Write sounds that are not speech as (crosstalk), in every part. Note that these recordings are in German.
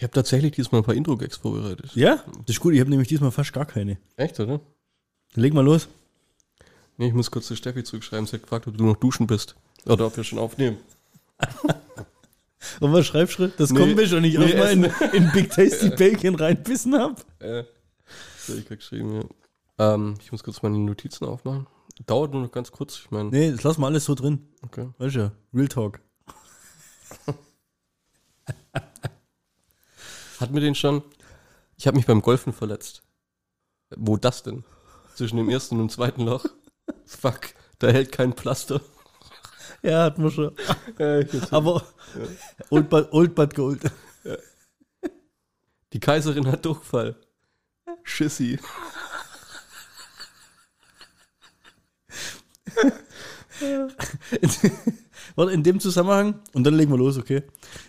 Ich habe tatsächlich diesmal ein paar Intro-Gags vorbereitet. Ja? Das ist gut, ich habe nämlich diesmal fast gar keine. Echt, oder? Dann leg mal los. Nee, ich muss kurz zu Steffi zurückschreiben. Sie hat gefragt, ob du noch duschen bist. Oder ob wir schon aufnehmen. (laughs) Und was schreibst du? Das Nee, kommt mir schon nicht nee, nee, mal in, in Big (laughs) Tasty Bacon reinbissen hab. Das hab ich geschrieben, ja. Ähm, ich muss kurz meine Notizen aufmachen. Dauert nur noch ganz kurz. Ich meine, Nee, das lassen wir alles so drin. okay. Weißt du, Real Talk. (laughs) Hatten wir den schon? Ich habe mich beim Golfen verletzt. Wo das denn? Zwischen dem ersten und dem zweiten Loch? Fuck, da hält kein Pflaster. Ja, hatten wir schon. Ja, Aber Old, but, old but Gold. Die Kaiserin hat Durchfall. Schissi. (laughs) Warte, in dem Zusammenhang, und dann legen wir los, okay?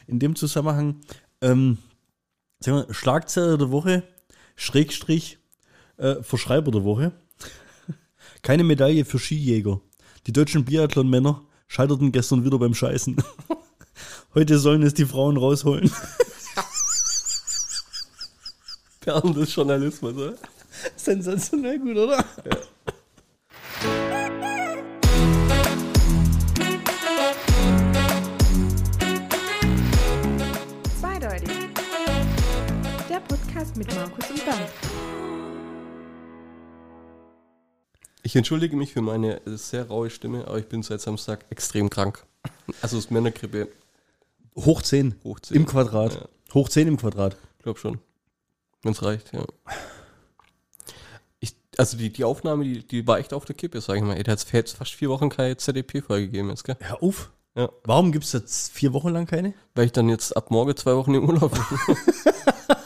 In dem Zusammenhang, ähm, sagen wir, Schlagzeile der Woche, Schrägstrich, äh, Verschreiber der Woche. Keine Medaille für Skijäger. Die deutschen Biathlon-Männer scheiterten gestern wieder beim Scheißen. (laughs) Heute sollen es die Frauen rausholen. Perlen des Journalismus, oder? Sensationell gut, oder? Zweideutig. Podcast mit Markus und Bernd. Ich entschuldige mich für meine sehr raue Stimme, aber ich bin seit Samstag extrem krank. Also ist Männergrippe Hoch 10. hoch 10. Im Quadrat. Ja. Hoch 10 im Quadrat. glaub schon. Wenn es reicht, ja. Ich, also die, die Aufnahme, die, die war echt auf der Kippe, sag ich mal. Der hat jetzt fast vier Wochen keine ZDP-Folge gegeben jetzt, gell? Hör auf. Ja. Warum gibt es jetzt vier Wochen lang keine? Weil ich dann jetzt ab morgen zwei Wochen im Urlaub bin. (laughs)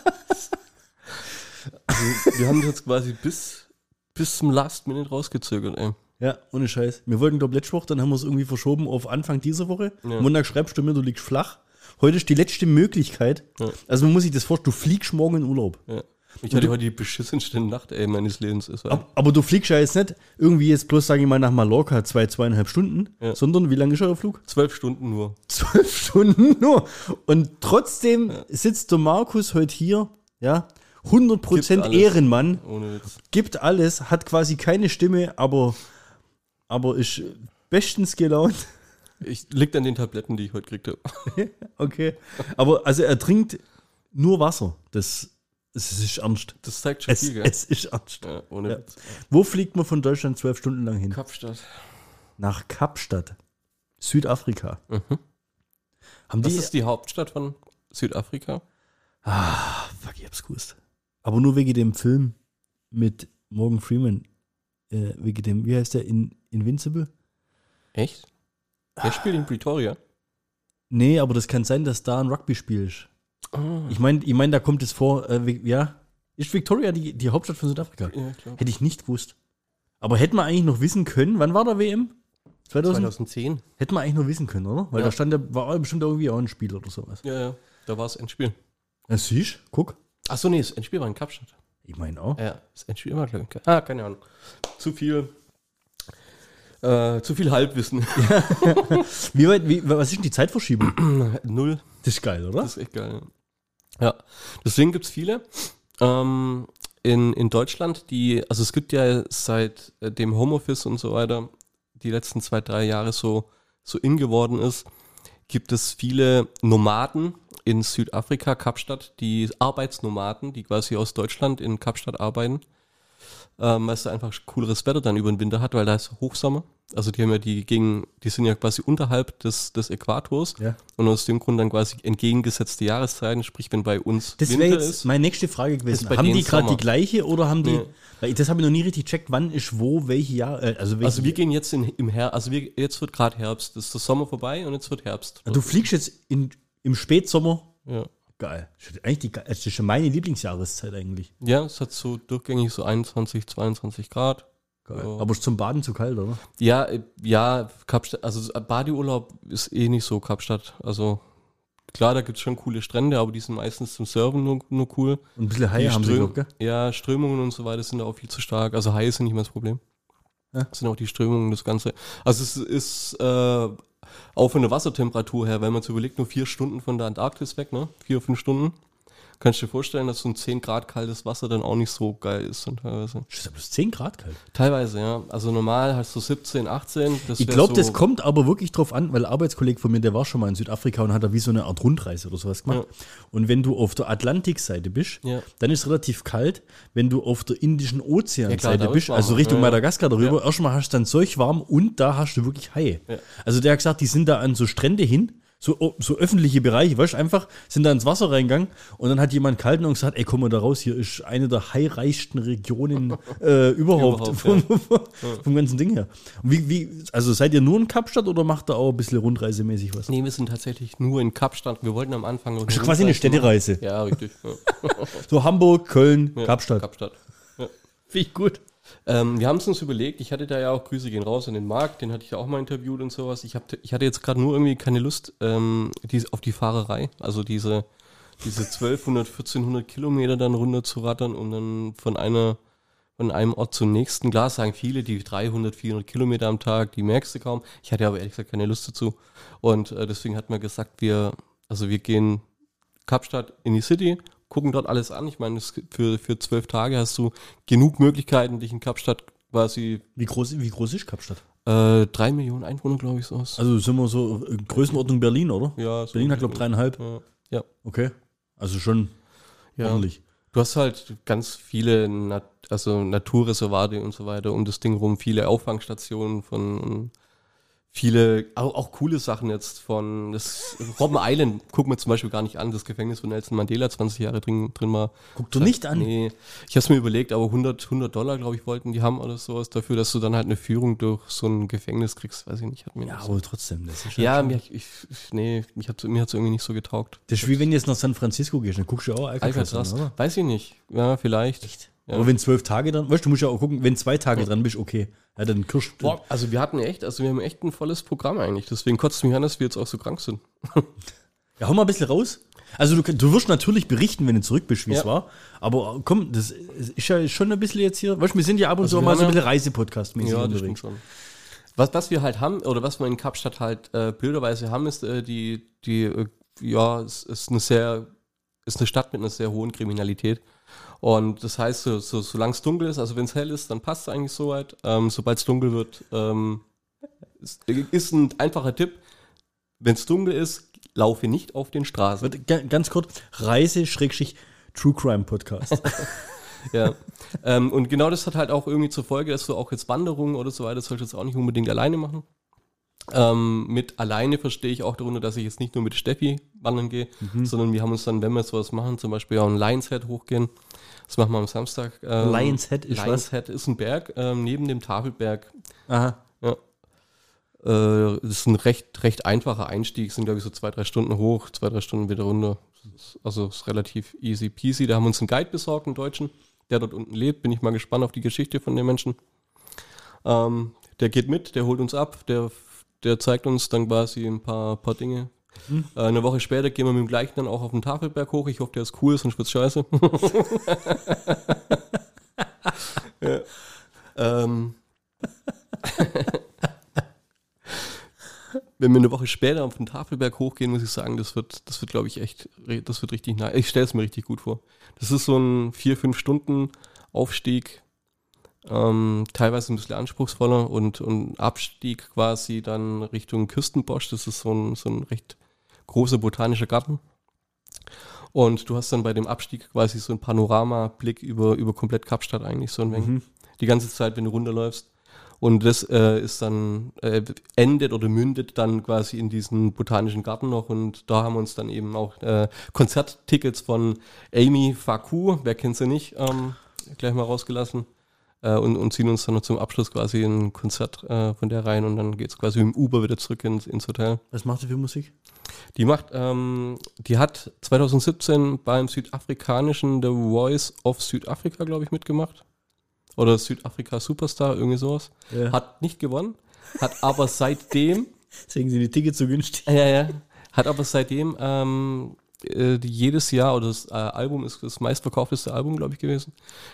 wir haben das jetzt quasi bis, bis zum Last Minute rausgezögert, ey. Ja, ohne Scheiß. Wir wollten, glaube letzte Woche, dann haben wir es irgendwie verschoben auf Anfang dieser Woche. Ja. Montag schreibst du mir, du liegst flach. Heute ist die letzte Möglichkeit. Ja. Also man muss sich das vorstellen, du fliegst morgen in Urlaub. Ja. Ich hatte heute die beschissenste Nacht, ey, meines Lebens. War Ab, aber du fliegst ja jetzt nicht irgendwie jetzt bloß, sage ich mal, nach Mallorca zwei, zweieinhalb Stunden, Ja. sondern wie lange ist euer Flug? zwölf Stunden nur. Zwölf (laughs) Stunden nur. Und trotzdem sitzt der Markus heute hier, ja, 100% Gibt alles. Ehrenmann, gibt alles, hat quasi keine Stimme, aber, aber ist bestens gelaunt. Ich, liegt an den Tabletten, die ich heute gekriegt habe. (laughs) Okay. Aber also er trinkt nur Wasser. Das, das ist ernst. Das zeigt schon Es, viel, gell? es ist ernst. Ja, ohne Ja. Witz. Wo fliegt man von Deutschland zwölf Stunden lang hin? Kapstadt. Nach Kapstadt, Südafrika. Mhm. Haben Das die. ist die Hauptstadt von Südafrika. ah, fuck, ich hab's gewusst. Aber nur wegen dem Film mit Morgan Freeman. Äh, wegen dem, wie heißt der? In, Invincible? Echt? Der spielt in Pretoria. Nee, aber das kann sein, dass da ein Rugby-Spiel ist. Ich meine, ich mein, da kommt es vor, äh, ja. Ist Victoria die, die Hauptstadt von Südafrika? Ja, klar. Hätte ich nicht gewusst. Aber hätte man eigentlich noch wissen können, wann war der WM? 2000? 2010. Hätte man eigentlich noch wissen können, oder? Weil Ja. da stand ja, war bestimmt irgendwie auch ein Spiel oder sowas. Ja, ja. Da war es Endspiel. Ja, siehst guck. Achso, nee, das Endspiel war in Kapstadt. Ich meine auch. Ja, das Endspiel war, glaube ich. Ah, keine Ahnung. Zu viel. Äh, zu viel Halbwissen. (laughs) Wie weit, wie, was ist denn die Zeitverschiebung? (clears throat) Null. Das ist geil, oder? Das ist echt geil. Ja, ja. deswegen gibt es viele. Ähm, in, in Deutschland, die, also es gibt ja seit äh, dem Homeoffice und so weiter, die letzten zwei, drei Jahre so, so in geworden ist, gibt es viele Nomaden in Südafrika, Kapstadt, die Arbeitsnomaden, die quasi aus Deutschland in Kapstadt arbeiten, ähm, weil es da einfach cooleres Wetter dann über den Winter hat, weil da ist Hochsommer. Also die haben ja die gegen, die sind ja quasi unterhalb des, des Äquators Ja. und aus dem Grund dann quasi entgegengesetzte Jahreszeiten, sprich wenn bei uns Das wäre Winter jetzt ist. meine nächste Frage gewesen. Haben die gerade die gleiche oder haben die. Nee. Weil das habe ich noch nie richtig checkt, wann ist wo, welche Jahr. Äh, also welche, Also wir gehen jetzt in, im Herbst, also wir, jetzt wird gerade Herbst, das ist der Sommer vorbei und jetzt wird Herbst. du fliegst jetzt in, im Spätsommer. Ja. Geil. Eigentlich die, das ist schon meine Lieblingsjahreszeit eigentlich. ja, es hat so durchgängig so 21, 22 Grad. Geil. Ja. Aber ist zum Baden zu kalt, oder? Ja, äh, ja, Kapstadt, also Badeurlaub ist eh nicht so Kapstadt. Also klar, da gibt es schon coole Strände, aber die sind meistens zum Surfen nur, nur cool. Und ein bisschen Haie Die haben sie, Ström- glaub, gell? Ja, Strömungen und so weiter sind da auch viel zu stark. Also Haie sind nicht mehr das Problem. Ja. Das sind auch die Strömungen, das Ganze. Also es ist äh, auch von der Wassertemperatur her, wenn man sich überlegt, nur vier Stunden von der Antarktis weg, ne? Vier, fünf Stunden. Kannst du dir vorstellen, dass so ein 10 Grad kaltes Wasser dann auch nicht so geil ist dann teilweise. Ist ja bloß 10 Grad kalt. Teilweise, ja. Also normal hast du 17, 18. Das Ich glaube, so, das kommt aber wirklich drauf an, weil ein Arbeitskollege von mir, der war schon mal in Südafrika und hat da wie so eine Art Rundreise oder sowas gemacht. Und wenn du auf der Atlantikseite bist, Ja. dann ist es relativ kalt. Wenn du auf der Indischen Ja, Ozeanseite ist bist, also Richtung Ja, ja. Madagaskar darüber, erstmal hast du dann solch warm und da hast du wirklich Haie. Ja. Also der hat gesagt, die sind da an so Strände hin, so, oh, so öffentliche Bereiche, weißt du, einfach sind da ins Wasser reingegangen und dann hat jemand kalten und gesagt, ey, komm mal da raus, hier ist eine der haireichsten Regionen (laughs) äh, überhaupt, Überhaupt, vom, vom ganzen Ding her. Und wie, wie, also seid ihr nur in Kapstadt oder macht ihr auch ein bisschen rundreisemäßig was? Nee, wir sind tatsächlich nur in Kapstadt. Wir wollten am Anfang. Ist quasi eine Städtereise. Ja, richtig. Ja. (laughs) So Hamburg, Köln, Ja, Kapstadt. Kapstadt. Finde ich gut. Ähm, wir haben es uns überlegt, ich hatte da ja auch Grüße gehen raus in den Markt, den hatte ich ja auch mal interviewt und sowas. Ich, hab, ich hatte jetzt gerade nur irgendwie keine Lust ähm, die, auf die Fahrerei, also diese, diese 1200, 1400 Kilometer dann runter zu rattern, um dann von einer von einem Ort zum nächsten. Klar sagen viele, die 300, 400 Kilometer am Tag, die merkst du kaum. Ich hatte aber ehrlich gesagt keine Lust dazu. Und äh, deswegen hat man gesagt, wir, also wir gehen Kapstadt in die City, gucken dort alles an. Ich meine, für, für zwölf Tage hast du genug Möglichkeiten, dich in Kapstadt quasi Wie groß, wie groß ist Kapstadt? äh, drei Millionen Einwohner, glaube ich, so ist. Also sind wir so Größenordnung Berlin, oder? ja, so Berlin hat, glaube ich, dreieinhalb. Ja. ja. Okay. Also schon Ja. ordentlich. Du hast halt ganz viele Nat also Naturreservate und so weiter um das Ding rum, viele Auffangstationen von viele, auch, auch coole Sachen jetzt von das Robben Island, guck mir zum Beispiel gar nicht an, das Gefängnis, wo Nelson Mandela 20 Jahre drin, drin war. Guck du nicht an. Nee, ich habe es mir überlegt, aber 100, 100 Dollar, glaube ich, wollten die haben oder sowas dafür, dass du dann halt eine Führung durch so ein Gefängnis kriegst, weiß ich nicht, hat mir Ja, nicht so. aber trotzdem. Das ist Ja, schon- mir, ich, ich, nee, mich hat, mir hat's irgendwie nicht so getaugt. Das ist wie wenn du jetzt nach San Francisco gehst, dann guckst du auch Alcatraz, Alcatraz, oder? weiß ich nicht. Ja, vielleicht. Echt? Ja. Aber wenn zwölf Tage dran, weißt du, du musst ja auch gucken, wenn zwei Tage dran bist, okay. Ja, dann kirsch. Boah, also wir hatten echt, also wir haben echt ein volles Programm eigentlich. Deswegen kotzt mich an, dass wir jetzt auch so krank sind. (laughs) Ja, hau mal ein bisschen raus. Also du, du wirst natürlich berichten, wenn du zurück bist, wie es Ja. war. Aber komm, das ist ja schon ein bisschen jetzt hier. Weißt du, wir sind ja ab und Also zu mal so ein ja- bisschen Reisepodcast-mäßig Ja, das stimmt schon. Was, was wir halt haben, oder was wir in Kapstadt halt äh, bilderweise haben, ist äh, die, die äh, ja, es ist eine sehr, ist eine Stadt mit einer sehr hohen Kriminalität. Und das heißt, so, so, solange es dunkel ist, also wenn es hell ist, dann passt es eigentlich soweit. Ähm, Sobald es dunkel wird, ähm, ist, ist ein einfacher Tipp. Wenn es dunkel ist, laufe nicht auf den Straßen. Warte, Ganz kurz, Reise-True Crime Podcast. (laughs) (laughs) Ja. ähm, und genau das hat halt auch irgendwie zur Folge, dass du auch jetzt Wanderungen oder so weiter solltest du auch nicht unbedingt alleine machen. Ähm, mit alleine verstehe ich auch darunter, dass ich jetzt nicht nur mit Steffi wandern gehe, sondern wir haben uns dann, wenn wir sowas machen, zum Beispiel auch ein Lions Head hochgehen. Das machen wir am Samstag. Ähm, Lions Head ist Lions was? Head ist ein Berg ähm, neben dem Tafelberg. Aha. Ja. Äh, das ist ein recht, recht einfacher Einstieg, sind glaube ich so zwei, drei Stunden hoch, zwei, drei Stunden wieder runter. Also ist relativ easy peasy. Da haben wir uns einen Guide besorgt, einen Deutschen, der dort unten lebt. Bin ich mal gespannt auf die Geschichte von den Menschen. Ähm, der geht mit, der holt uns ab, der, der zeigt uns dann quasi ein paar, paar Dinge. Äh, eine Woche später gehen wir mit dem gleichen dann auch auf den Tafelberg hoch. Ich hoffe, der ist cool, sonst wird's scheiße. (laughs) (laughs) ja. ähm, (laughs) wenn wir eine Woche später auf den Tafelberg hochgehen, muss ich sagen, das wird, das wird, glaube ich, echt, das wird richtig nice. Ich stelle es mir richtig gut vor. Das ist so ein vier, fünf Stunden Aufstieg, ähm, teilweise ein bisschen anspruchsvoller und, und Abstieg quasi dann Richtung Küstenbosch. Das ist so ein, so ein recht großer botanischer Garten. Und du hast dann bei dem Abstieg quasi so einen Panoramablick über, über komplett Kapstadt eigentlich so ein wenig. Die ganze Zeit, wenn du runterläufst. Und das äh, ist dann, äh, endet oder mündet dann quasi in diesen botanischen Garten noch. Und da haben wir uns dann eben auch äh, Konzerttickets von Amy Faku, wer kennt sie nicht, ähm, gleich mal rausgelassen. Äh, und, und ziehen uns dann noch zum Abschluss quasi ein Konzert äh, von der rein. Und dann geht es quasi mit dem Uber wieder zurück ins, ins Hotel. Was macht ihr für Musik? Die macht, ähm, die hat 2017 beim südafrikanischen The Voice of Südafrika, glaube ich, mitgemacht. Oder Südafrika Superstar, irgendwie sowas. Ja. Hat nicht gewonnen, hat aber seitdem, (laughs) Deswegen sind die Tickets so günstig. ja, ja, hat aber seitdem ähm, äh, jedes Jahr, oder das äh, Album ist das meistverkaufteste Album, glaube ich, gewesen,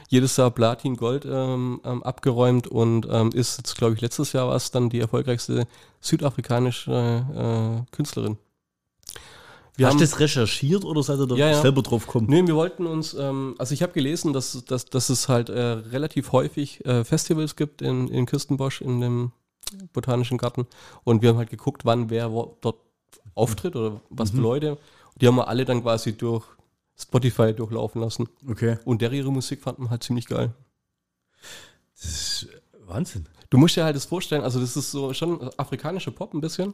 jedes Jahr Platin Gold ähm, ähm, abgeräumt und ähm, ist jetzt, glaube ich, letztes Jahr war es dann die erfolgreichste südafrikanische äh, Künstlerin. Wir Hast du das recherchiert oder seid ihr da Ja, ja. selber drauf gekommen? Nee, wir wollten uns, ähm, also ich habe gelesen, dass, dass, dass es halt äh, relativ häufig äh, Festivals gibt in, in Kirstenbosch, in dem Botanischen Garten. Und wir haben halt geguckt, wann wer wo, dort auftritt oder was Mhm. für Leute. Die haben wir alle dann quasi durch Spotify durchlaufen lassen. Okay. Und der ihre Musik fanden wir halt ziemlich geil. Das ist Wahnsinn. Du musst dir halt das vorstellen, also das ist so schon afrikanische Pop ein bisschen.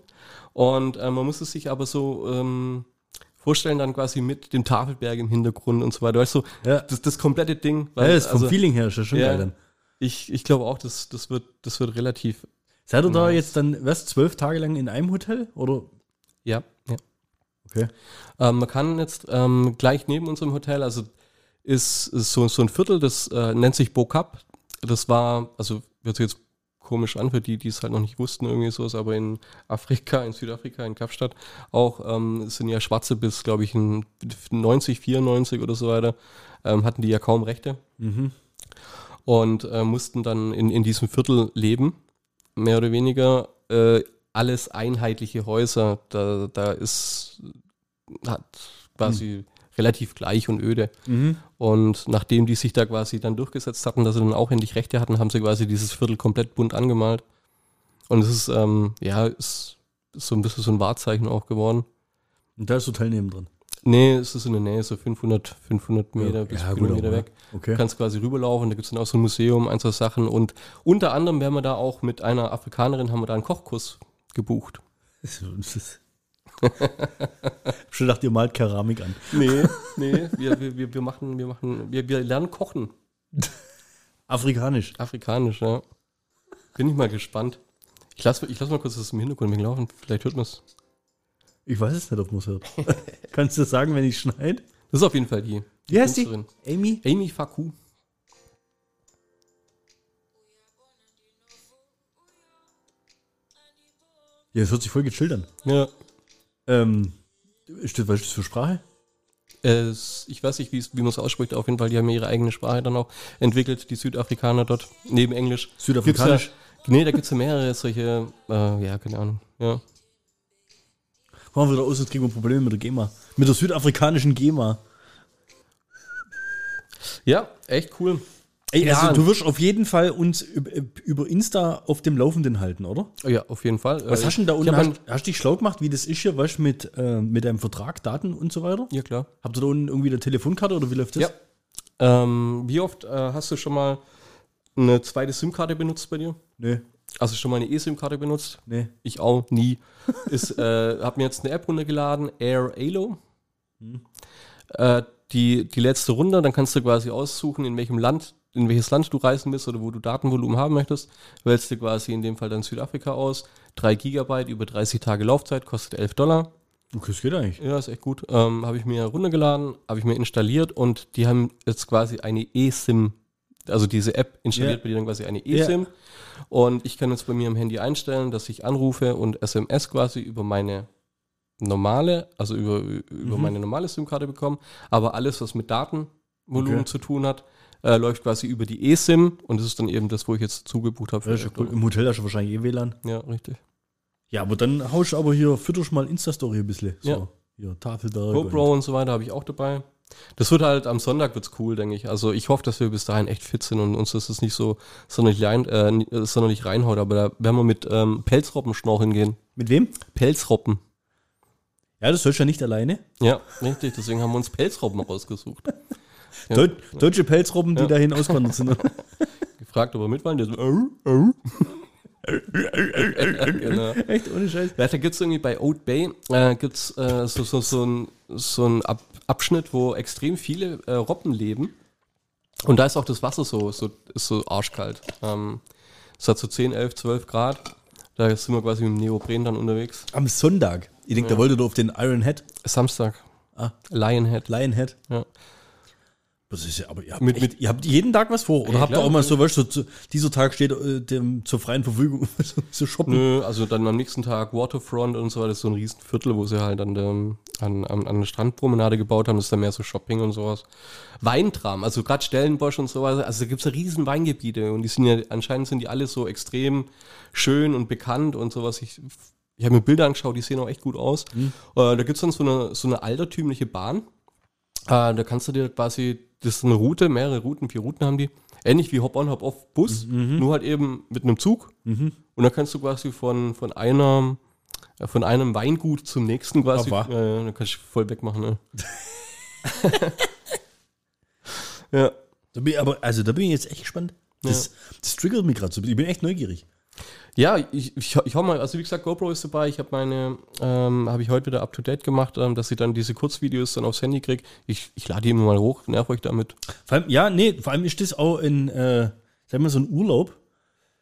Und äh, man muss es sich aber so ähm, vorstellen, dann quasi mit dem Tafelberg im Hintergrund und so weiter. Weißt du, Ja. das, das komplette Ding. ja, das vom also, Feeling her ist ja schon ja. geil dann. ich, ich glaube auch, das, das, wird, das wird relativ. Seid ihr da Nice. jetzt dann, was, zwölf Tage lang in einem Hotel? Oder? Ja, ja. Okay. Ähm, man kann jetzt ähm, gleich neben unserem Hotel, also ist, ist so, so ein Viertel, das äh, nennt sich Bokap. Das war, also wird sich jetzt komisch an für die, die es halt noch nicht wussten, irgendwie sowas, aber in Afrika, in Südafrika, in Kapstadt auch ähm, sind ja Schwarze bis, glaube ich, in 90, 94 oder so weiter, ähm, hatten die ja kaum Rechte Mhm. und äh, mussten dann in, in diesem Viertel leben, mehr oder weniger. Äh, alles einheitliche Häuser, da, da ist hat quasi relativ gleich und öde. Mhm. Und nachdem die sich da quasi dann durchgesetzt hatten, dass sie dann auch endlich Rechte hatten, haben sie quasi dieses Viertel komplett bunt angemalt. Und es ist, ähm, ja, ist, ist so ein bisschen so ein Wahrzeichen auch geworden. Und da ist das Hotel drin. Nee, es ist in der Nähe, so 500, 500 Meter bis ja, Kilometer weg. Okay. Du kannst quasi rüberlaufen, da gibt es dann auch so ein Museum, ein, zwei Sachen. Und unter anderem werden wir da auch mit einer Afrikanerin, haben wir da einen Kochkurs gebucht. (laughs) Das Schon dachte, ihr malt Keramik an. Nee, nee, wir, wir, wir, wir machen, wir machen, wir, wir lernen kochen. Afrikanisch. Afrikanisch, ja. Bin ich mal gespannt. Ich lasse ich lass mal kurz das im Hintergrund laufen, vielleicht hört man es. Ich weiß es nicht, ob man es hört. (laughs) Kannst du sagen, wenn ich schneide? Das ist auf jeden Fall die. Wie heißt die? Amy? Amy Faku. Ja, das hört sich voll gechillt an. Ja. Ähm, ist das, was ist das für Sprache? Es, ich weiß nicht, wie man es ausspricht, auf jeden Fall, die haben ihre eigene Sprache dann auch entwickelt, die Südafrikaner dort, neben Englisch. Südafrikanisch? Gibt's Ja, nee, da gibt es ja mehrere solche, äh, ja, keine Ahnung. Ja. Kommen wir wieder aus, jetzt kriegen wir Probleme mit der GEMA. Mit der südafrikanischen GEMA. ja, echt cool. Ey, Ja. also du wirst auf jeden Fall uns über, Insta auf dem Laufenden halten, oder? Ja, auf jeden Fall. Was Äh, hast du denn da ich unten? Hast, hast du dich schlau gemacht, wie das ist hier, du, mit, äh, mit deinem Vertrag, Daten und so weiter? Ja, klar. Habt ihr da unten irgendwie eine Telefonkarte oder wie läuft das? Ja. Ähm, wie oft äh, hast du schon mal eine zweite SIM-Karte benutzt bei dir? Nee, Also schon mal eine eSIM-Karte benutzt? Ich nee. auch nie. (laughs) Ist, äh, hab mir jetzt eine App runtergeladen, Air Alo. Äh, die, die letzte Runde, dann kannst du quasi aussuchen, in welchem Land, in welches Land du reisen willst oder wo du Datenvolumen haben möchtest. Wählst du quasi in dem Fall dann Südafrika aus. 3 Gigabyte über 30 Tage Laufzeit, kostet 11 Dollar. Okay, das geht eigentlich. Ja, ist echt gut. Ähm, habe ich mir runtergeladen, habe ich mir installiert und die haben jetzt quasi eine eSIM, also diese App installiert Ja. bei dir dann quasi eine eSIM. Und ich kann jetzt bei mir am Handy einstellen, dass ich anrufe und SMS quasi über meine normale, also über, über Mhm. meine normale SIM-Karte bekomme. Aber alles, was mit Datenvolumen Okay. zu tun hat, äh, läuft quasi über die eSIM und das ist dann eben das, wo ich jetzt zugebucht habe. Ja, cool. Im Hotel hast du wahrscheinlich eh WLAN. Ja, richtig. Ja, aber dann haust du aber hier, fütterst mal Insta-Story ein bisschen. So, Ja. hier, Tafelberg. GoPro und so weiter habe ich auch dabei. Das wird halt am Sonntag wird's cool, denke ich. Also ich hoffe, dass wir bis dahin echt fit sind und uns das ist nicht so sonderlich, rein, äh, äh, sonderlich reinhaut, aber da werden wir mit ähm, Pelzroppen schnorcheln gehen. Mit wem? Pelzroppen. Ja, das sollst du ja nicht alleine. Ja, richtig, deswegen haben wir uns Pelzroppen rausgesucht. (laughs) Ja. Deu deutsche Pelzrobben, die Ja. dahin auswandert sind. (laughs) Gefragt, ob wir mit. Der so, au, au. genau. Echt, ohne Scheiß. Ja, da gibt's irgendwie bei Oat Bay äh, gibt's äh, so, so, so ein, so ein Ab Abschnitt, wo extrem viele äh, Robben leben. Und da ist auch das Wasser so, so, ist so arschkalt. Ähm, es hat so 10, 11, 12 Grad. Da sind wir quasi mit dem Neopren dann unterwegs. Am Sonntag. Ich denke, da wolltet ihr auf den Iron Head. Samstag. Ah. Lionhead. Lionhead. Ja. Das ist ja, aber ihr habt, Mit- echt, ihr habt jeden Tag was vor. Oder Ja, habt ihr auch mal so, weißt du, so, dieser Tag steht äh, dem, zur freien Verfügung (laughs) so, zu shoppen? Nö, also dann am nächsten Tag Waterfront und so weiter. Das ist so ein Riesenviertel, wo sie halt an der, an, an, an der Strandpromenade gebaut haben. Das ist dann mehr so Shopping und sowas. Weintram, also gerade Stellenbosch und so weiter. Also da gibt's ja riesen Weingebiete und die sind ja, anscheinend sind die alle so extrem schön und bekannt und sowas. Ich ich habe mir Bilder angeschaut, die sehen auch echt gut aus. Mhm. Äh, da gibt es dann so eine, so eine altertümliche Bahn. Äh, da kannst du dir quasi, das ist eine Route, mehrere Routen, vier Routen haben die. Ähnlich wie Hop-on, Hop-off Bus, Mhm. nur halt eben mit einem Zug. Und dann kannst du quasi von, von einer, äh, von einem Weingut zum nächsten quasi, Aber. äh, dann kannst du voll wegmachen. Ne? (laughs) ja. Da bin aber, also da bin ich jetzt echt gespannt. Das, das triggert mich gerade so. Ich bin echt neugierig. Ja, ich, ich, ich hau mal, also wie gesagt, GoPro ist dabei. Ich habe meine, ähm, habe ich heute wieder up to date gemacht, ähm, dass ich dann diese Kurzvideos dann aufs Handy kriege. Ich, ich lade die immer mal hoch, nerv euch damit. Vor allem, ja, nee, vor allem ist das auch in, äh, sag mal, so ein Urlaub.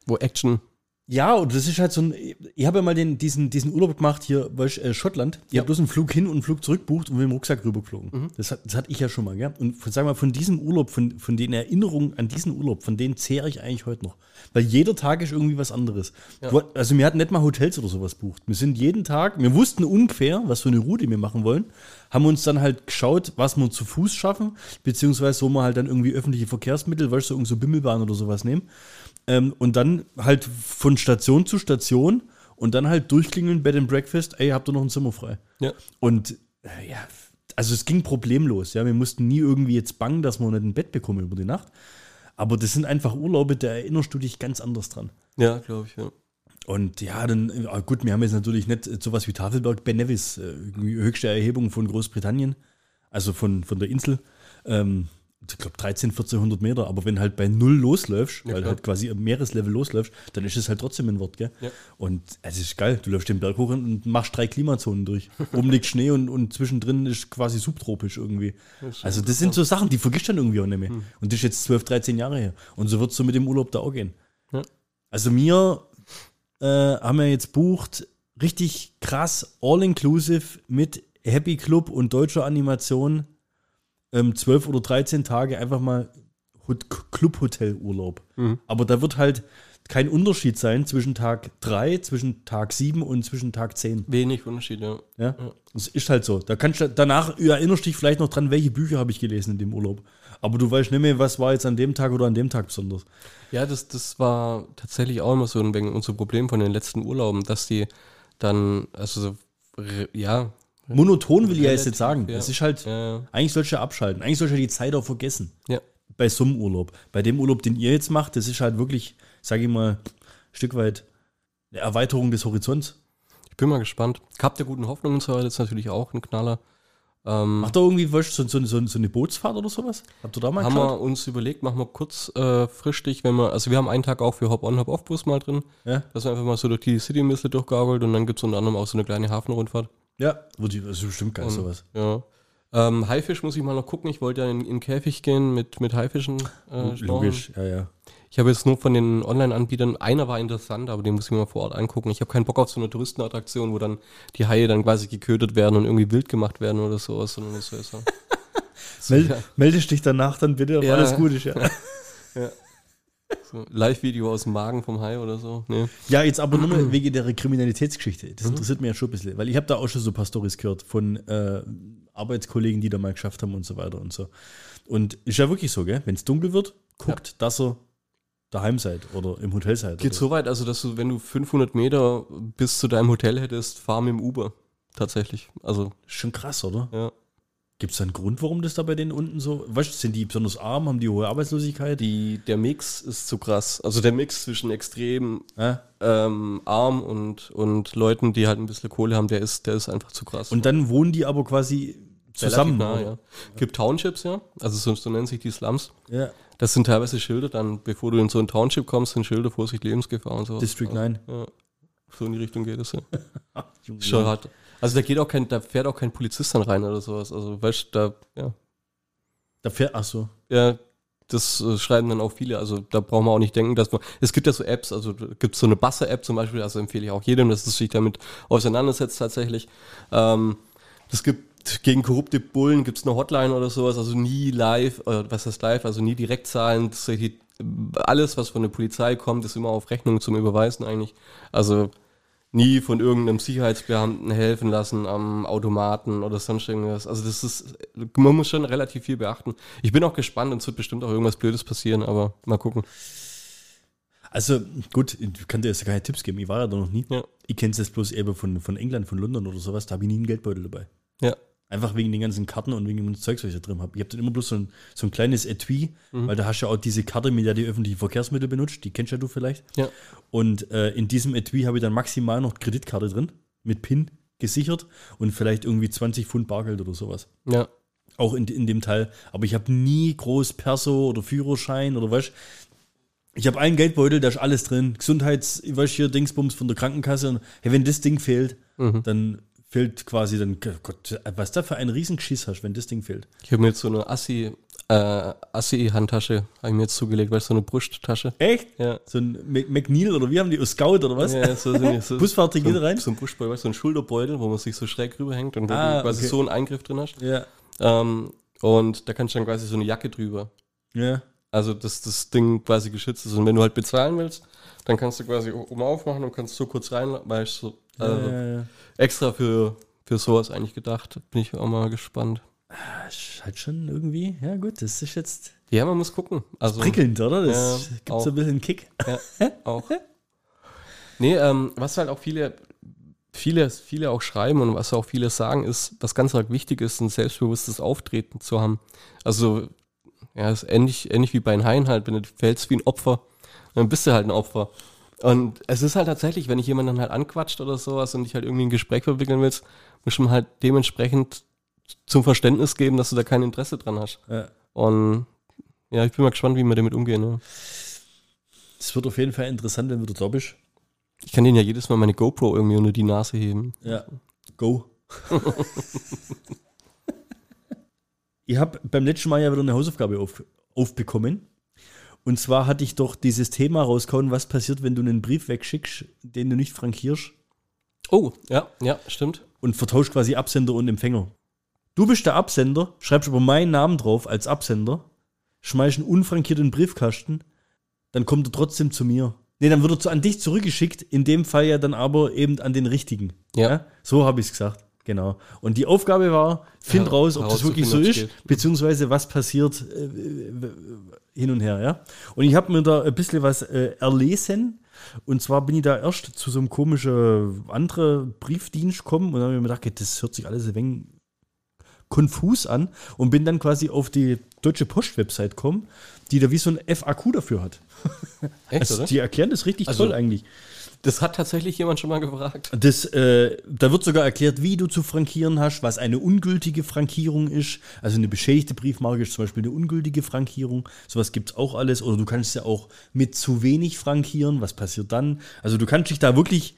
Wo Action. Ja, und das ist halt so ein. Ich habe ja mal den, diesen, diesen Urlaub gemacht hier, weißt, äh, Schottland. Ich Ja. habe bloß einen Flug hin und einen Flug zurück bucht und mit dem Rucksack rübergeflogen. Mhm. Das, hat, das hatte ich ja schon mal, gell? Und von, sag mal, von diesem Urlaub, von, von den Erinnerungen an diesen Urlaub, von denen zehre ich eigentlich heute noch. Weil jeder Tag ist irgendwie was anderes. Ja. Du, also wir hatten nicht mal Hotels oder sowas bucht. Wir sind jeden Tag, wir wussten ungefähr, was für eine Route wir machen wollen, haben uns dann halt geschaut, was wir zu Fuß schaffen, beziehungsweise wo wir halt dann irgendwie öffentliche Verkehrsmittel, weißt du, irgend so Bimmelbahn oder sowas nehmen. Ähm, und dann halt von Station zu Station und dann halt durchklingeln, Bed and Breakfast, ey, habt ihr noch ein Zimmer frei? Ja. Und äh, ja, also es ging problemlos, ja. Wir mussten nie irgendwie jetzt bangen, dass wir nicht ein Bett bekommen über die Nacht. Aber das sind einfach Urlaube, da erinnerst du dich ganz anders dran. Ja, glaube ich, ja. Und ja, dann, äh, gut, wir haben jetzt natürlich nicht äh, sowas wie Tafelberg, Ben Nevis, äh, höchste Erhebung von Großbritannien, also von, von der Insel. Ähm, ich glaube 13, 1400 Meter, aber wenn halt bei null losläufst, Ja, weil klar. halt quasi am Meereslevel losläufst, dann ist es halt trotzdem ein Wort, gell? Ja. Und es ist geil, du läufst den Berg hoch und machst drei Klimazonen durch. (laughs) Oben liegt Schnee und, und zwischendrin ist quasi subtropisch irgendwie. Also das sind so Sachen, die vergisst dann irgendwie auch nicht mehr. Und das ist jetzt 12, 13 Jahre her. Und so wird es so mit dem Urlaub da auch gehen. Ja. Also mir äh, haben wir jetzt bucht, richtig krass, all-inclusive mit Happy Club und deutscher Animation, ähm, 12 oder 13 Tage einfach mal Hot Club-Hotel-Urlaub. Mhm. Aber da wird halt kein Unterschied sein zwischen Tag 3, zwischen Tag 7 und zwischen Tag 10. Wenig Unterschied, ja. Ja? Das ist halt so. Da kannst du danach erinnerst dich vielleicht noch dran, welche Bücher habe ich gelesen in dem Urlaub. Aber du weißt nicht mehr, was war jetzt an dem Tag oder an dem Tag besonders. Ja, das, das war tatsächlich auch immer so ein wenig unser Problem von den letzten Urlauben, dass die dann, also so, ja. Monoton will ich ja jetzt sagen. ja. Es ist halt, Ja, eigentlich sollst du abschalten. Eigentlich sollst du die Zeit auch vergessen. ja. Bei so einem Urlaub. Bei dem Urlaub, den ihr jetzt macht, das ist halt wirklich, sage ich mal, ein Stück weit eine Erweiterung des Horizonts. Ich bin mal gespannt. Cup der guten Hoffnung und so weiter ist natürlich auch ein Knaller. Ähm, Macht ihr irgendwie weißt, du, so, so, so, so eine Bootsfahrt oder sowas? Habt ihr da mal haben geschaut? wir uns überlegt, machen wir kurz äh, wenn wir, also wir haben einen Tag auch für Hop-on, Hop-off-Bus mal drin. Ja. Da sind wir einfach mal so durch die City ein bisschen durchgegaukelt und dann gibt es unter anderem auch so eine kleine Hafenrundfahrt. Ja, das ist bestimmt geil, Und, sowas. Ja. Ähm, Haifisch muss ich mal noch gucken. Ich wollte ja in, in den Käfig gehen mit, mit Haifischen. Äh. Logisch, ja, ja. Ich habe jetzt nur von den Online-Anbietern, einer war interessant, aber den muss ich mir mal vor Ort angucken. Ich habe keinen Bock auf so eine Touristenattraktion, wo dann die Haie dann quasi gekötet werden und irgendwie wild gemacht werden oder sowas, sondern das ist so. (laughs) Meld, ja. Meldest dich danach dann bitte, ob Ja. alles gut ist, ja. (laughs) so Live-Video aus dem Magen vom Hai oder so. Nee. Ja, jetzt aber nur mal (clears throat) wegen der Kriminalitätsgeschichte. Das interessiert mich ja schon ein bisschen, weil ich habe da auch schon so ein paar Storys gehört von äh, Arbeitskollegen, die da mal geschafft haben und so weiter und so. Und ist ja wirklich so, gell? Wenn es dunkel wird, guckt, dass ihr daheim seid oder im Hotel seid. Geht oder. so weit, also dass du, wenn du 500 Meter bis zu deinem Hotel hättest, fahr mit dem Uber. Tatsächlich. Also, schon krass, oder? ja. Gibt es da einen Grund, warum das da bei denen unten so? Weißt du, sind die besonders arm, haben die hohe Arbeitslosigkeit? Die, der Mix ist zu krass. Also der Mix zwischen extrem Ja? ähm, arm und, und Leuten, die halt ein bisschen Kohle haben, der ist, der ist einfach zu krass. Und dann wohnen die aber quasi zusammen. Nah, ja. Gibt Townships, ja. Also so, so nennen sich die Slums. ja. Das sind teilweise Schilder dann, bevor du in so ein Township kommst, sind Schilder, Vorsicht, Lebensgefahr und so. District 9. Ja. So in die Richtung geht es ja. (laughs) Schon hart. Also da geht auch kein, da fährt auch kein Polizist dann rein oder sowas. Also weißt du, da, ja. Da fährt, ach so. Ja, das äh, schreiben dann auch viele. Also da brauchen wir auch nicht denken, dass man. Es gibt ja so Apps, also gibt es so eine Basse-App zum Beispiel, also empfehle ich auch jedem, dass es sich damit auseinandersetzt tatsächlich. Ähm, das gibt gegen korrupte Bullen gibt es eine Hotline oder sowas, also nie live, äh, was heißt live, also nie direkt zahlen. Die, alles, was von der Polizei kommt, ist immer auf Rechnung zum Überweisen eigentlich. Also nie von irgendeinem Sicherheitsbeamten helfen lassen am Automaten oder sonst irgendwas. Also das ist, man muss schon relativ viel beachten. Ich bin auch gespannt und es wird bestimmt auch irgendwas Blödes passieren, aber mal gucken. Also gut, ich kann dir jetzt keine Tipps geben, ich war ja da noch nie. Ja. Ich kenne es jetzt bloß eben von, von England, von London oder sowas, da habe ich nie einen Geldbeutel dabei. Ja. Einfach wegen den ganzen Karten und wegen dem Zeugs, was ich da drin habe. Ich habe dann immer bloß so ein, so ein kleines Etui, Mhm. weil da hast du ja auch diese Karte, mit der die öffentlichen Verkehrsmittel benutzt, die kennst ja du vielleicht. Ja. Und äh, in diesem Etui habe ich dann maximal noch Kreditkarte drin, mit PIN gesichert und vielleicht irgendwie 20 Pfund Bargeld oder sowas. Ja. Auch in, in dem Teil. Aber ich habe nie groß Perso oder Führerschein oder was. Ich habe einen Geldbeutel, da ist alles drin. Gesundheits, ich weiß hier, Dingsbums von der Krankenkasse. Und hey, wenn das Ding fehlt, Mhm. dann fehlt quasi dann, Gott, was da für ein Riesenschiss hast, wenn das Ding fehlt. Ich habe mir jetzt so eine Assi, äh, Assi-Handtasche, habe ich mir jetzt zugelegt, weil so eine Brusttasche. Echt? Ja. So ein McNeil oder wie haben die, Scout oder was? Ja, so, so, (laughs) so, Busfahrt so, rein? so ein Buschbeutel, weißt so ein Schulterbeutel, wo man sich so schräg rüberhängt und Ah, quasi okay. so einen Eingriff drin hast. Ja. Ähm, und da kannst du dann quasi so eine Jacke drüber. Ja. Also, dass das Ding quasi geschützt ist. Und wenn du halt bezahlen willst, dann kannst du quasi oben aufmachen und kannst so kurz rein, weil ich so, also ja, ja, extra für, für sowas eigentlich gedacht. Bin ich auch mal gespannt. Ah, halt schon irgendwie, ja gut, das ist jetzt Ja, man muss gucken. Also, prickelnd, oder? Das gibt so ein bisschen Kick. Ja, auch. Nee, ähm, was halt auch viele, viele, viele auch schreiben und was auch viele sagen, ist, was ganz wichtig ist, ein selbstbewusstes Auftreten zu haben. Also, ja, ist ähnlich, ähnlich wie bei den Haien halt, wenn du fällst wie ein Opfer, dann bist du halt ein Opfer. Und es ist halt tatsächlich, wenn ich jemanden dann halt anquatscht oder sowas und dich halt irgendwie in ein Gespräch verwickeln willst, musst du ihm halt dementsprechend zum Verständnis geben, dass du da kein Interesse dran hast. Ja. Und ja, ich bin mal gespannt, wie wir damit umgehen. Ne? Es wird auf jeden Fall interessant, wenn du da bist. Ich kann denen ja jedes Mal meine GoPro irgendwie unter die Nase heben. Ja. Go. (laughs) ich habe beim letzten Mal ja wieder eine Hausaufgabe auf, aufbekommen. Und zwar hatte ich doch dieses Thema rausgehauen, was passiert, wenn du einen Brief wegschickst, den du nicht frankierst Oh, ja, ja, stimmt. und vertauscht quasi Absender und Empfänger. Du bist der Absender, schreibst aber meinen Namen drauf als Absender, schmeißt einen unfrankierten Briefkasten, dann kommt er trotzdem zu mir. Nee, dann wird er zu, an dich zurückgeschickt, in dem Fall ja dann aber eben an den richtigen. Ja. So habe ich es gesagt. Genau. Und die Aufgabe war, find Ja, raus, ob das wirklich so ist, beziehungsweise was passiert äh, hin und her, ja. Und ich habe mir da ein bisschen was äh, erlesen. Und zwar bin ich da erst zu so einem komischen anderen Briefdienst gekommen und dann habe ich mir gedacht, das hört sich alles ein wenig konfus an und bin dann quasi auf die Deutsche Post-Website gekommen, die da wie so ein FAQ dafür hat. Echt, Also, die erklären das richtig Also- toll eigentlich. Das hat tatsächlich jemand schon mal gefragt. Das, äh, da wird sogar erklärt, wie du zu frankieren hast, was eine ungültige Frankierung ist. Also eine beschädigte Briefmarke ist zum Beispiel eine ungültige Frankierung. Sowas gibt es auch alles. Oder du kannst ja auch mit zu wenig frankieren. Was passiert dann? Also du kannst dich da wirklich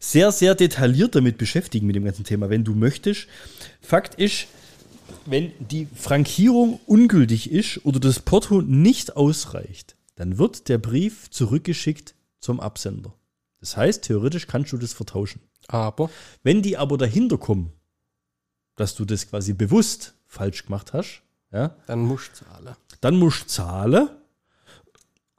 sehr, sehr detailliert damit beschäftigen, mit dem ganzen Thema, wenn du möchtest. Fakt ist, wenn die Frankierung ungültig ist oder das Porto nicht ausreicht, dann wird der Brief zurückgeschickt zum Absender. Das heißt, theoretisch kannst du das vertauschen. Aber Wenn die aber dahinter kommen, dass du das quasi bewusst falsch gemacht hast, ja, dann musst du zahlen. dann musst du zahlen.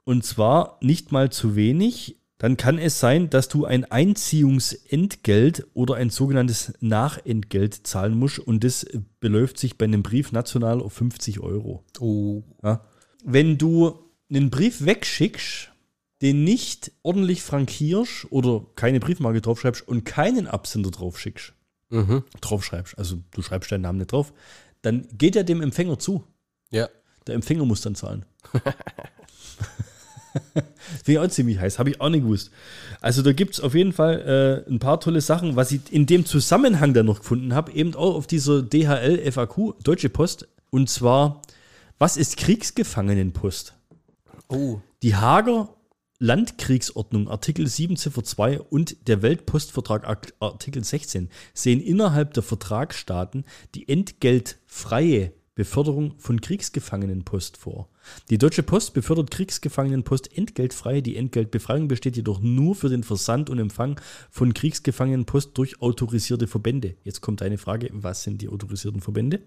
Und zwar nicht mal zu wenig. Dann kann es sein, dass du ein Einziehungsentgelt oder ein sogenanntes Nachentgelt zahlen musst. Und das beläuft sich bei einem Brief national auf 50 Euro. Oh. Ja. Wenn du einen Brief wegschickst, den nicht ordentlich frankierst oder keine Briefmarke draufschreibst und keinen Absender draufschickst, Mhm. draufschreibst, also du schreibst deinen Namen nicht drauf, dann geht er dem Empfänger zu. Ja. Der Empfänger muss dann zahlen. (laughs) Finde ich auch ziemlich heiß, habe ich auch nicht gewusst. Also da gibt es auf jeden Fall äh, ein paar tolle Sachen, was ich in dem Zusammenhang dann noch gefunden habe, eben auch auf dieser DHL FAQ, Deutsche Post. Und zwar, was ist Kriegsgefangenenpost? Oh. Die Hager Landkriegsordnung Artikel 7 Ziffer 2 und der Weltpostvertrag Art- Artikel 16 sehen innerhalb der Vertragsstaaten die entgeltfreie Beförderung von Kriegsgefangenenpost vor. Die Deutsche Post befördert Kriegsgefangenenpost entgeltfrei. Die Entgeltbefreiung besteht jedoch nur für den Versand und Empfang von Kriegsgefangenenpost durch autorisierte Verbände. Jetzt kommt eine Frage, was sind die autorisierten Verbände?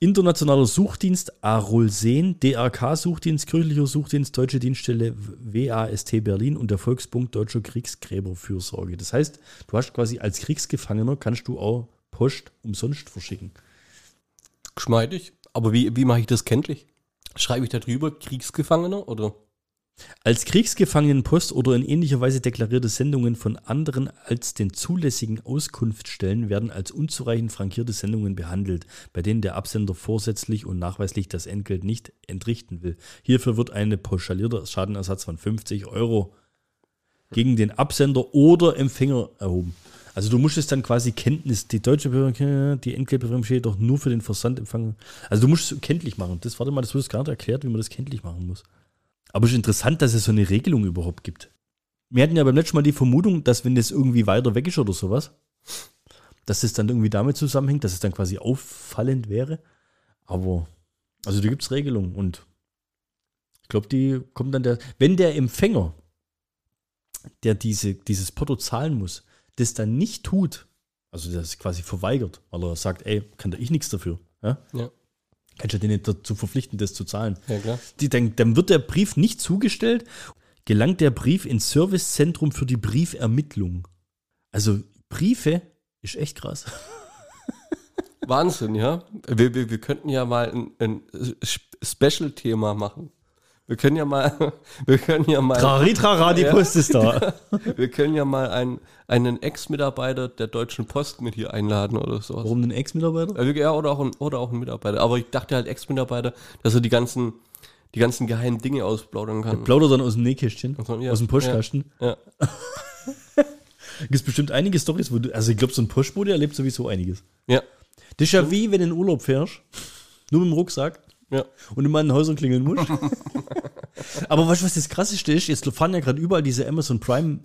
Internationaler Suchdienst AROLSEN, DRK-Suchdienst, Kirchlicher Suchdienst, Deutsche Dienststelle WAST Berlin und der Volksbund Deutscher Kriegsgräberfürsorge. Das heißt, du hast quasi als Kriegsgefangener kannst du auch Post umsonst verschicken. Geschmeidig. Aber wie, wie mache ich das kenntlich? Schreibe ich da drüber Kriegsgefangener oder? Als Kriegsgefangenenpost oder in ähnlicher Weise deklarierte Sendungen von anderen als den zulässigen Auskunftsstellen werden als unzureichend frankierte Sendungen behandelt, bei denen der Absender vorsätzlich und nachweislich das Entgelt nicht entrichten will. Hierfür wird ein pauschalierter Schadenersatz von 50 Euro gegen den Absender oder Empfänger erhoben. Also du musst es dann quasi Kenntnis, die deutsche Behörde, die Entgeltbefreiung steht doch nur für den Versandempfang. Also du musst es kenntlich machen. Das warte mal, das wird gar nicht erklärt, wie man das kenntlich machen muss. Aber es ist interessant, dass es so eine Regelung überhaupt gibt. Wir hatten ja beim letzten Mal die Vermutung, dass wenn das irgendwie weiter weg ist oder sowas, dass es dann irgendwie damit zusammenhängt, dass es dann quasi auffallend wäre. Aber, also da gibt es Regelungen und ich glaube, die kommt dann der, wenn der Empfänger, der diese, dieses Porto zahlen muss, das dann nicht tut, also das quasi verweigert, weil er sagt, ey, kann da ich nichts dafür. Ja? Ja. Kannst du den nicht dazu verpflichten, das zu zahlen. Ja, klar. Die, dann, dann wird der Brief nicht zugestellt, gelangt der Brief ins Servicezentrum für die Briefermittlung. Also Briefe ist echt krass. Wahnsinn, ja. Wir, wir, wir könnten ja mal ein, ein Special-Thema machen. Wir können ja mal, (laughs) wir können ja mal, Trari, trara, die Ja. Post ist da. (laughs) wir können ja mal einen, einen Ex-Mitarbeiter der Deutschen Post mit hier einladen oder sowas. Warum den Ex-Mitarbeiter? Also, ja, oder auch, ein, oder auch ein Mitarbeiter. Aber ich dachte halt Ex-Mitarbeiter, dass er die ganzen, die ganzen geheimen Dinge ausplaudern kann. Plaudert dann aus dem Nähkästchen, Also, ja, aus dem Postkasten. Ja. (laughs) Gibt bestimmt einige Storys, wo du, also ich glaube, so ein Postbote erlebt sowieso einiges. Ja. Das ist ja wie, wenn du in Urlaub fährst, nur mit dem Rucksack Ja. und in meinen Häusern klingeln musst. (laughs) Aber weißt du, was das Krasseste ist? Jetzt fahren ja gerade überall diese Amazon Prime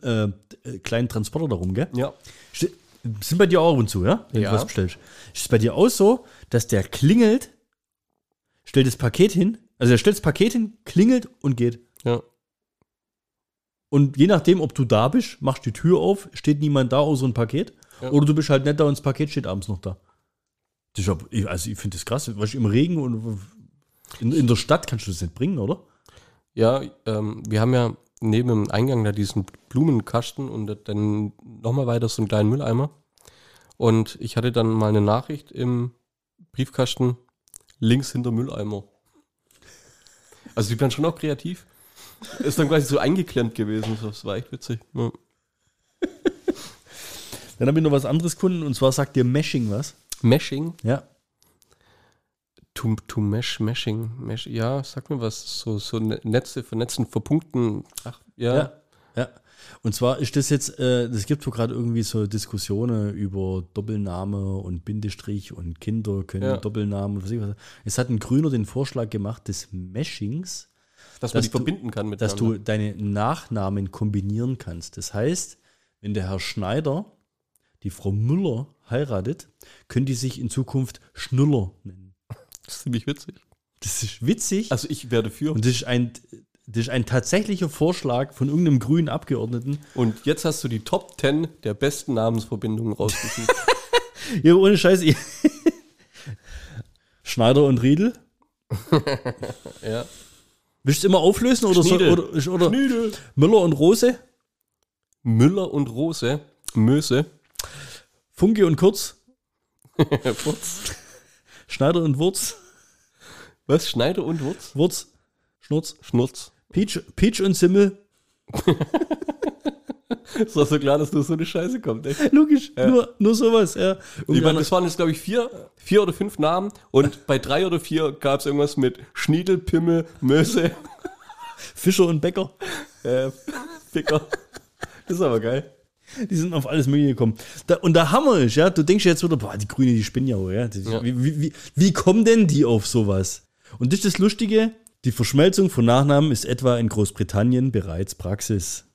äh, äh, kleinen Transporter darum, gell? Ja. Sind bei dir auch ab und zu, ja? Wenn Ja. du was bestellst. Ist es bei dir auch so, dass der klingelt, stellt das Paket hin, also er stellt das Paket hin, klingelt und geht. Ja. Und je nachdem, ob du da bist, machst die Tür auf, steht niemand da außer ein Paket. Ja. Oder du bist halt nicht da und das Paket steht abends noch da. Das ist also ich finde das krass. Weißt, du, Im Regen und in, in der Stadt kannst du das nicht bringen, oder? Ja, ähm, wir haben ja neben dem Eingang da diesen Blumenkasten und dann nochmal weiter so einen kleinen Mülleimer. Und ich hatte dann mal eine Nachricht im Briefkasten, links hinter Mülleimer. Also die waren schon auch kreativ. Ist dann quasi so eingeklemmt gewesen, das war echt witzig. Ja. Dann habe ich noch was anderes gefunden und zwar sagt dir Meshing was. Meshing, Ja. To, to mesh, meshing, mesh, ja, sag mir was, so, so Ne- Netze, vernetzen, verpunkten, ach, ja. Ja. Ja. Und zwar ist das jetzt, äh, es gibt so gerade irgendwie so Diskussionen über Doppelname und Bindestrich und Kinder können Ja. Doppelnamen und was ich was. Es hat ein Grüner den Vorschlag gemacht des Meshings, dass man Dass die du- verbinden kann mit dass du deine Nachnamen kombinieren kannst. Das heißt, wenn der Herr Schneider die Frau Müller heiratet, können die sich in Zukunft Schnuller nennen. Das ist ziemlich witzig. Das ist witzig. Also ich werde für. und das ist ein, das ist ein tatsächlicher Vorschlag von irgendeinem grünen Abgeordneten. Und jetzt hast du die Top 10 der besten Namensverbindungen rausgesucht. (laughs) Ja, ohne Scheiß. (laughs) Schneider und Riedel. (laughs) ja. Willst du immer auflösen oder, so, oder, oder. Müller und Rose? Müller und Rose. Möse. Funke und Kurz? Furz. Schneider und Wurz? Was? Schneider und Wurz? Wurz? Schnurz? Schnurz. Peach, Peach und Simmel? (laughs) Es war so klar, dass nur so eine Scheiße kommt. Echt. Logisch, nur, nur sowas, ja. Ich meine, das waren jetzt, glaube ich, vier, vier oder fünf Namen. Und (laughs) bei drei oder vier gab es irgendwas mit Schniedel, Pimmel, Möse, Fischer und Bäcker, (laughs) äh, Ficker. Das ist aber geil. (laughs) die sind auf alles Mögliche gekommen. Da, und der Hammer ist, ja, du denkst jetzt wieder, boah, die Grüne, die spinnen ja, auch, ja. Ja. Wie, wie, wie, wie kommen denn die auf sowas? Und das ist das Lustige, die Verschmelzung von Nachnamen ist etwa in Großbritannien bereits Praxis.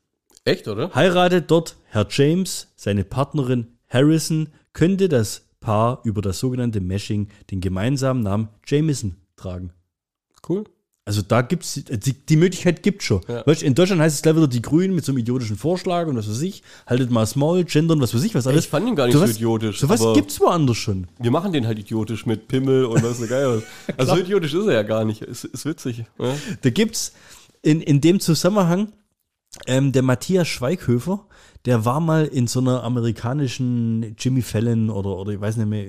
Echt, oder? Heiratet dort Herr James, seine Partnerin Harrison, könnte das Paar über das sogenannte Meshing den gemeinsamen Namen Jameson tragen. Cool. Also da gibt's die, die Möglichkeit gibt schon. Ja. Weißt, in Deutschland heißt es gleich wieder die Grünen mit so einem idiotischen Vorschlag und was weiß ich, haltet mal Small, gendern, was weiß ich, was alles. Ich fand ihn gar nicht so was, idiotisch, Sowas aber- gibt's woanders schon. Wir machen den halt idiotisch mit Pimmel und was so geil. (laughs) Also so idiotisch ist er ja gar nicht. Ist, ist witzig. Ja? Da gibt's in, in dem Zusammenhang ähm, der Matthias Schweighöfer, der war mal in so einer amerikanischen Jimmy Fallon oder, oder ich weiß nicht mehr,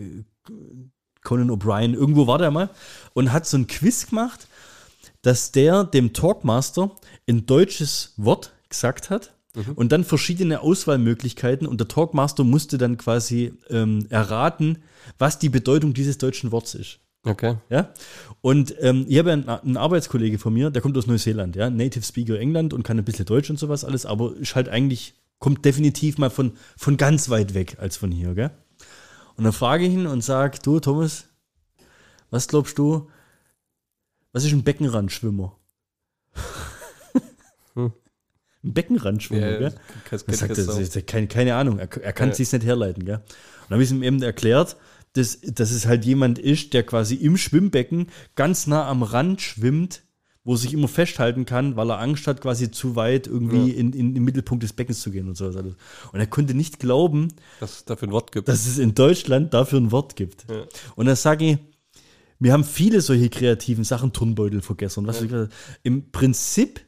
Conan O'Brien, irgendwo war der mal und hat so ein Quiz gemacht. Dass der dem Talkmaster ein deutsches Wort gesagt hat und dann verschiedene Auswahlmöglichkeiten und der Talkmaster musste dann quasi ähm, erraten, was die Bedeutung dieses deutschen Wortes ist. Okay. Ja? Und ähm, ich habe einen, einen Arbeitskollege von mir, der kommt aus Neuseeland, ja, Native Speaker England und kann ein bisschen Deutsch und sowas alles, aber ist halt eigentlich, kommt definitiv mal von, von ganz weit weg als von hier, gell? Und dann frage ich ihn und sage, du Thomas, was glaubst du, was ist ein Beckenrandschwimmer? (laughs) Hm. Ein Beckenrandschwimmer, gell? Er kannst, sagt, das ist keine, keine Ahnung, er, er kann Ja. es sich nicht herleiten. Gell? Und dann habe ich ihm eben erklärt, dass, dass es halt jemand ist, der quasi im Schwimmbecken ganz nah am Rand schwimmt, wo er sich immer festhalten kann, weil er Angst hat, quasi zu weit irgendwie in, in, den Mittelpunkt des Beckens zu gehen und sowas alles. Und er konnte nicht glauben, dass es dafür ein Wort gibt. dass es in Deutschland dafür ein Wort gibt. Ja. Und dann sage ich, wir haben viele solche kreativen Sachen, Turnbeutel vergessen. Was habe. Im Prinzip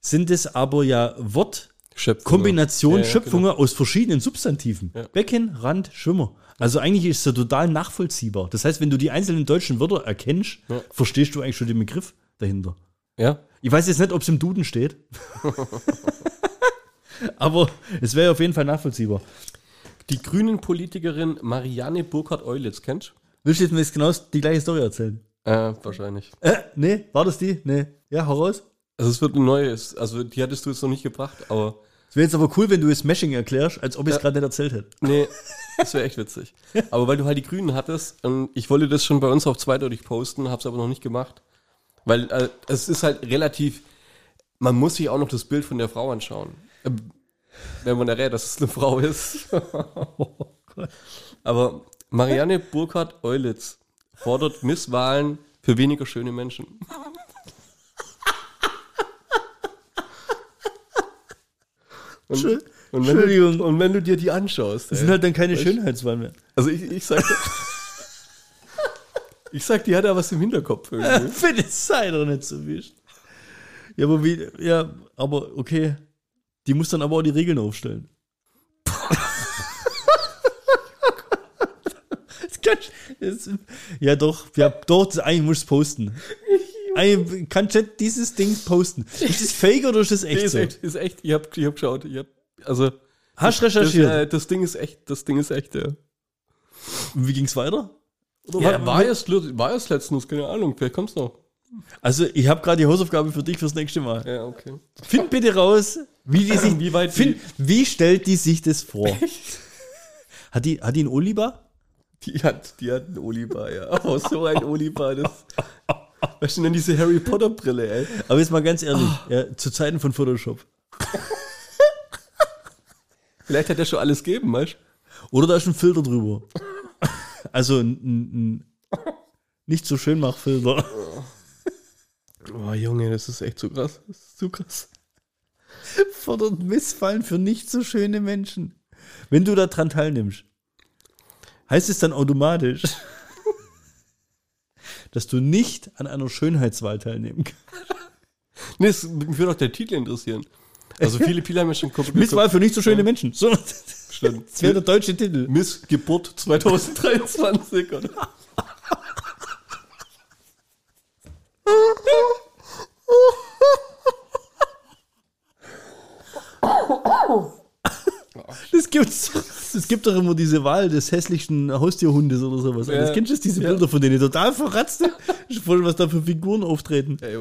sind es aber ja Wort, Schöpfung. Kombination, Ja, ja, Schöpfungen aus verschiedenen Substantiven. Ja. Becken, Rand, Schwimmer. Also eigentlich ist es ja total nachvollziehbar. Das heißt, wenn du die einzelnen deutschen Wörter erkennst, Ja. verstehst du eigentlich schon den Begriff dahinter. Ja, Ich weiß jetzt nicht, ob es im Duden steht. (laughs) Aber es wäre auf jeden Fall nachvollziehbar. die grünen Politikerin Marianne Burkhardt-Eulitz, kennst du? Willst du jetzt mir jetzt genau die gleiche Story erzählen? Äh, wahrscheinlich. Äh, nee, war das die? Nee. Ja, hau raus. Also es wird ein neues, also die hattest du jetzt noch nicht gebracht, aber Es wäre jetzt aber cool, wenn du jetzt Meshing erklärst, als ob ich es Ja. gerade nicht erzählt hätte. nee, das wäre echt witzig. (laughs) Aber weil du halt die Grünen hattest, und ich wollte das schon bei uns auf zweideutig posten, hab's aber noch nicht gemacht. Weil äh, es ist halt relativ, man muss sich auch noch das Bild von der Frau anschauen. Ähm, Wenn man errät, dass es eine Frau ist. (laughs) aber Marianne Burkhardt-Eulitz fordert Misswahlen für weniger schöne Menschen. Und, und, wenn Entschuldigung. du, und wenn du dir die anschaust, Das ey, sind halt dann keine Weißt- Schönheitswahlen mehr. also ich, ich sag, ich sag, die hat da was im Hinterkopf (laughs) irgendwie. Wenn es sei doch nicht so wischt. Ja, aber wie, ja, aber okay. Die muss dann aber auch die Regeln aufstellen. (laughs) das ja, doch, ja, doch, das, eigentlich musst du es posten. (laughs) Kannst du nicht dieses Ding posten. Ist das fake oder ist das echt Nee, ist so? echt, ist echt, ich hab, ich hab geschaut, ich hab, also, Hast du das, recherchiert? äh, das Ding ist echt, das Ding ist echt, ja. Und wie ging's weiter? Oder Ja, war- erst, war erst letztens, keine Ahnung, vielleicht kommt's noch. Also, ich habe gerade die Hausaufgabe für dich fürs nächste Mal. Ja, okay. Find bitte raus, wie die sich, Wie weit find, wie stellt die sich das vor? (laughs) Hat die, hat die einen Oliver? Die hat, die hat einen Oliver, ja. Oh, so ein Oliver, das. Was ist denn diese Harry Potter Brille, ey? Aber jetzt mal ganz ehrlich, ja, zu Zeiten von Photoshop. Vielleicht hat er schon alles gegeben, weißt Oder da ist ein Filter drüber. Also ein, ein, ein nicht so schön Machfilter. du? Oh, Junge, das ist echt zu krass. Das ist zu krass. Fordert Missfallen für nicht so schöne Menschen. Wenn du da dran teilnimmst, heißt es dann automatisch, (laughs) dass du nicht an einer Schönheitswahl teilnehmen kannst. Nee, es, mich würde auch der Titel interessieren. Also (laughs) viele, viele haben ja schon komplett. Misswahl für nicht so schöne Menschen. So, das Stimmt. (laughs) wäre der deutsche Titel. Missgeburt 2023, oder? Das gibt's. Es gibt doch immer diese Wahl des hässlichsten Haustierhundes oder sowas. Ja. Das kennst du diese Ja. Bilder von denen total verratzt. Ich (laughs) voll, was da für Figuren auftreten. Ey,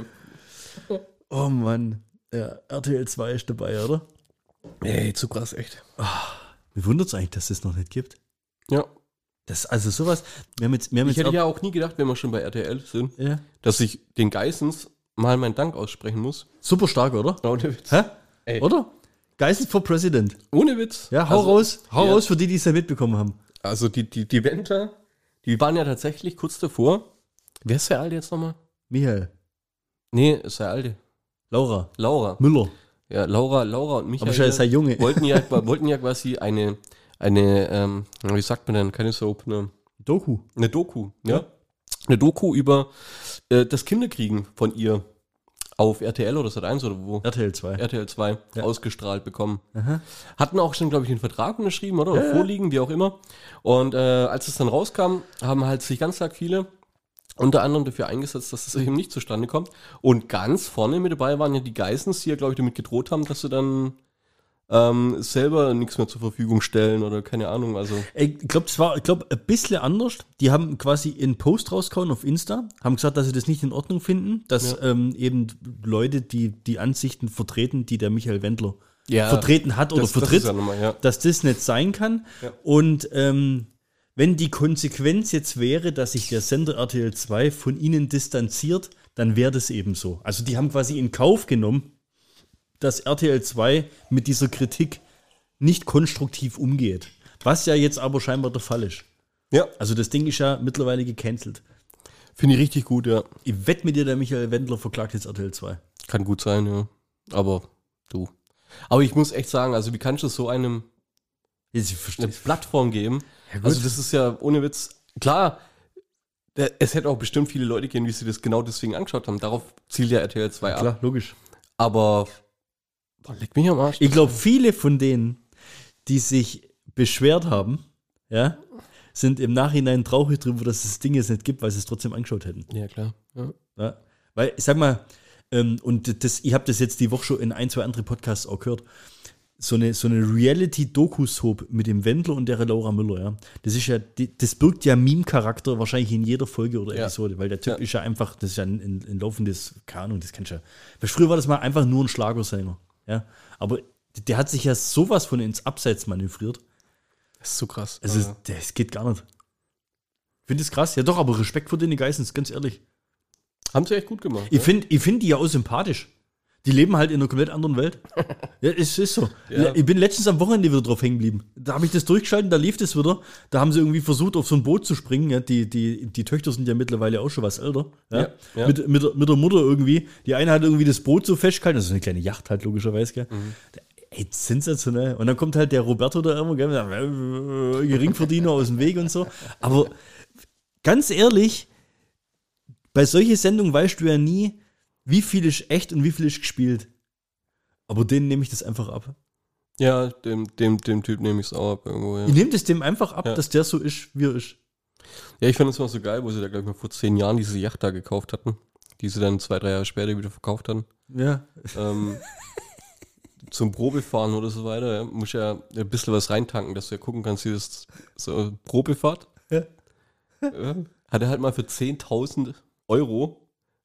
Oh Mann. Ja, RTL 2 ist dabei, oder? ey, zu krass, echt. Mir wundert es eigentlich, dass es noch nicht gibt. Ja. Das, also sowas. Wir haben jetzt, wir haben Ich jetzt hätte ja auch nie gedacht, wenn wir schon bei RTL sind, ja. dass ich den Geissens mal meinen Dank aussprechen muss. Super stark, oder? Ohne Witz. Hä? Ey. Oder? Geistes for President. Ohne Witz. Ja, hau also, raus. Hau ja. raus für die, die es ja mitbekommen haben. Also die, die, die Venter, die waren ja tatsächlich kurz davor. Wer ist der Alte jetzt nochmal? Michael. Nee, ist der Alte. Laura. Laura. Müller. Ja, Laura, Laura und Michael. Aber schon sei Junge. (laughs) wollten ja, (laughs) wollten ja quasi eine, eine, ähm, wie sagt man denn, keine Soap, eine, Doku. eine Doku, ja? Eine Doku über äh, das Kinderkriegen von ihr auf RTL oder Sat1 oder wo? RTL 2. RTL 2 Ja. ausgestrahlt bekommen. Aha. Hatten auch schon, glaube ich, einen Vertrag unterschrieben, oder? Oder Ja, ja. vorliegen, wie auch immer. Und äh, als es dann rauskam, haben halt sich ganz arg viele unter anderem dafür eingesetzt, dass das eben nicht zustande kommt. Und ganz vorne mit dabei waren ja die Geissens, die ja, glaube ich, damit gedroht haben, dass sie dann ähm, selber nichts mehr zur Verfügung stellen oder keine Ahnung. Also Ich glaube, das war, ich glaube, ein bisschen anders. Die haben quasi einen Post rausgehauen auf Insta, haben gesagt, dass sie das nicht in Ordnung finden, dass Ja. ähm, eben Leute, die die Ansichten vertreten, die der Michael Wendler Ja, vertreten hat oder das, das vertritt, ja nochmal, ja. dass das nicht sein kann. Und ähm, wenn die Konsequenz jetzt wäre, dass sich der Sender RTL 2 von ihnen distanziert, dann wäre das eben so. Also die haben quasi in Kauf genommen, dass RTL 2 mit dieser Kritik nicht konstruktiv umgeht. Was ja jetzt aber scheinbar der Fall ist. Ja, Also das Ding ist ja mittlerweile gecancelt. finde ich richtig gut, ja. Ich wette mit dir, der Michael Wendler verklagt jetzt RTL 2. Kann gut sein, ja. Aber du. Aber ich muss echt sagen, also wie kannst du so einem ich eine. Plattform geben? Ja, also das ist ja ohne Witz, klar, es hätte auch bestimmt viele Leute gehen, die sich das genau deswegen angeschaut haben. Darauf zielt ja RTL 2 ab. Klar, logisch. Aber boah, leck mich am Arsch. Ich glaube, viele von denen, die sich beschwert haben, ja, sind im Nachhinein traurig darüber, dass es das Ding jetzt nicht gibt, weil sie es trotzdem angeschaut hätten. ja, klar. Ja. Ja? Weil, ich sag mal, ähm, und das, ich habe das jetzt die Woche schon in ein, zwei andere Podcasts auch gehört, so eine, so eine Reality-Doku-Soap mit dem Wendler und der Laura Müller, ja. Das ist ja, das birgt ja Meme-Charakter wahrscheinlich in jeder Folge oder Ja. Episode, weil der Typ Ja. ist ja einfach, das ist ja ein, ein, ein laufendes, keine Ahnung, das kennst du ja. Weil früher war das mal einfach nur ein Schlagersänger, ja. Aber der hat sich ja sowas von ins Abseits manövriert. Das ist so krass. Also, Ja. das geht gar nicht. Ich finde das krass. Ja, doch, aber Respekt vor den Geissens, ganz ehrlich. Haben sie echt gut gemacht. Ich finde ich find die ja auch sympathisch. Die leben halt in einer komplett anderen Welt. (laughs) ja, es ist so. Ja. Ich bin letztens am Wochenende wieder drauf hängen geblieben. Da habe ich das durchgeschaltet, da lief das wieder. Da haben sie irgendwie versucht, auf so ein Boot zu springen. Ja, die, die, die Töchter sind ja mittlerweile auch schon was älter. Ja, Ja. Mit, mit, der- mit der Mutter irgendwie. Die eine hat irgendwie das Boot so festgehalten. Das ist eine kleine Yacht halt, logischerweise. Gell? Mhm. Ey, sensationell. Und dann kommt halt der Roberto da immer, gell, äh, Geringverdiener aus dem Weg und so. Aber ganz ehrlich, bei solchen Sendungen weißt du ja nie, wie viel ist echt und wie viel ist gespielt. Aber denen nehme ich das einfach ab. ja, dem, dem, dem Typ nehme ich es auch ab irgendwo. Ja, Ich nehme das dem einfach ab, Ja. dass der so ist, wie er ist. ja ich fand es mal so geil, wo sie da, glaube ich, mal vor zehn Jahren diese Yacht da gekauft hatten, die sie dann zwei, drei Jahre später wieder verkauft hatten. Ja. ähm, (laughs) zum Probefahren oder so weiter, ja, muss ja ein bisschen was reintanken, dass du ja gucken kannst, wie das so Probefahrt. Ja. Ja, hat er halt mal für 10.000 Euro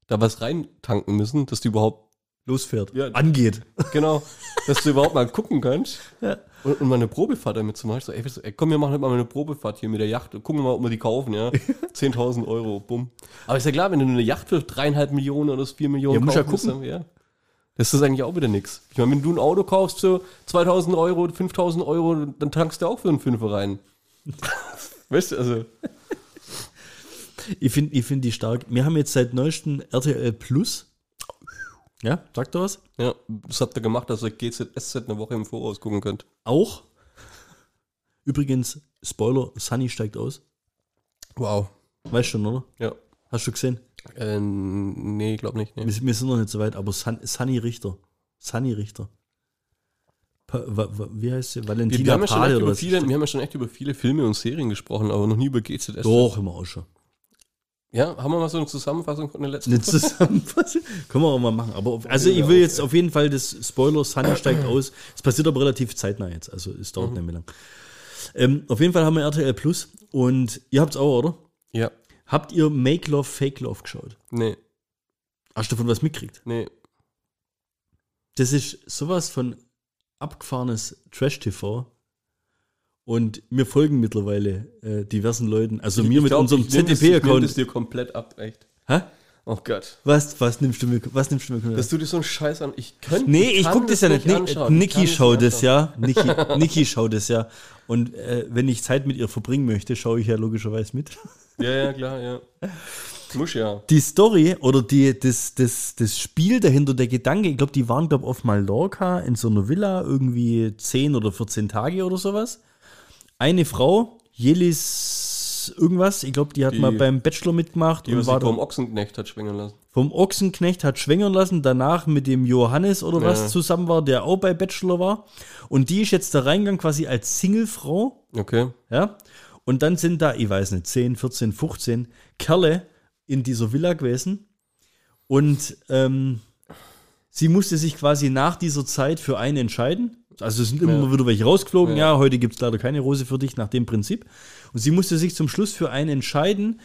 da was reintanken müssen, dass du überhaupt, Losfährt. Ja. Angeht. (laughs) genau, dass du überhaupt mal gucken kannst Ja. und, und mal eine Probefahrt damit zu machen. Ich so, ey, weißt du, ey, komm, wir machen halt mal eine Probefahrt hier mit der Yacht und gucken mal, ob wir die kaufen, ja. (laughs) 10.000 Euro, bumm. Aber ist ja klar, wenn du eine Yacht für dreieinhalb Millionen oder 4 Millionen Ja, musst ja gucken. dann- ja. Das ist eigentlich auch wieder nix. Ich meine, wenn du ein Auto kaufst für 2000 Euro, 5000 Euro, dann tankst du auch für einen Fünfer rein. (laughs) weißt du, also. Ich finde ich find die stark. Wir haben jetzt seit neuestem RTL Plus. Ja, sagt er was? Ja, das habt ihr gemacht, dass ihr GZSZ eine Woche im Voraus gucken könnt. Auch. Übrigens, Spoiler, Sunny steigt aus. Wow. Weißt schon, oder? Ja. Hast du gesehen? Äh, nee, glaub nicht. Nee. Wir, wir sind noch nicht so weit, aber Sun, Sunny Richter. Sunny Richter. Pa, wa, wa, wie heißt sie? Wir, Valentina wir, haben ja schon echt über viele, wir haben ja schon echt über viele Filme und Serien gesprochen, aber noch nie über GZSZ. Doch, immer auch schon. Ja, haben wir mal so eine Zusammenfassung von der letzten Eine Zusammenfassung. (laughs) Können wir auch mal machen. Aber auf, also ich will jetzt auf jeden Fall das Spoiler, Sunny steigt (clears throat) aus. Es passiert aber relativ zeitnah jetzt. Also es dauert nicht mehr lang. Ähm, auf jeden Fall haben wir RTL Plus und ihr habt's auch, oder? Ja. Habt ihr Make Love, Fake Love geschaut? Nee, Hast du davon was mitgekriegt? nee. Das ist sowas von abgefahrenes Trash-TV. Und wir folgen mittlerweile äh, diversen Leuten. Also mir Ich mit glaub, unserem ich das- Ich das ZDP-Account. dir komplett ab, echt. Hä? Oh Gott. Was, was nimmst du mir? Was nimmst du mir? Dass du dir so einen Scheiß an. Ich könnte. Nee, ich guck das ja nicht. Ni- anschauen. Ich Niki das schaut es ja. Niki, Niki (laughs) schaut es ja. Und äh, wenn ich Zeit mit ihr verbringen möchte, schaue ich ja logischerweise mit. Ja, ja, klar, ja. Muss ja. Die Story oder die, das, das, das Spiel dahinter, der Gedanke, ich glaube, die waren, glaube auf Mallorca in so einer Villa, irgendwie 10 oder 14 Tage oder sowas. Eine Frau, Jelis irgendwas, ich glaube, die hat Die- mal beim Bachelor mitgemacht Die, und war vom Ochsenknecht hat schwingen lassen. vom Ochsenknecht, hat schwängern lassen, danach mit dem Johannes oder was Ja. zusammen war, der auch bei Bachelor war. Und die ist jetzt da reingegangen quasi als Singlefrau. Okay. Ja. Und dann sind da, ich weiß nicht, 10, 14, 15 Kerle in dieser Villa gewesen und ähm, sie musste sich quasi nach dieser Zeit für einen entscheiden. Also es sind immer Ja. wieder welche rausgeflogen. Ja, Ja. heute gibt es leider keine Rose für dich nach dem Prinzip. Und sie musste sich zum Schluss für einen entscheiden.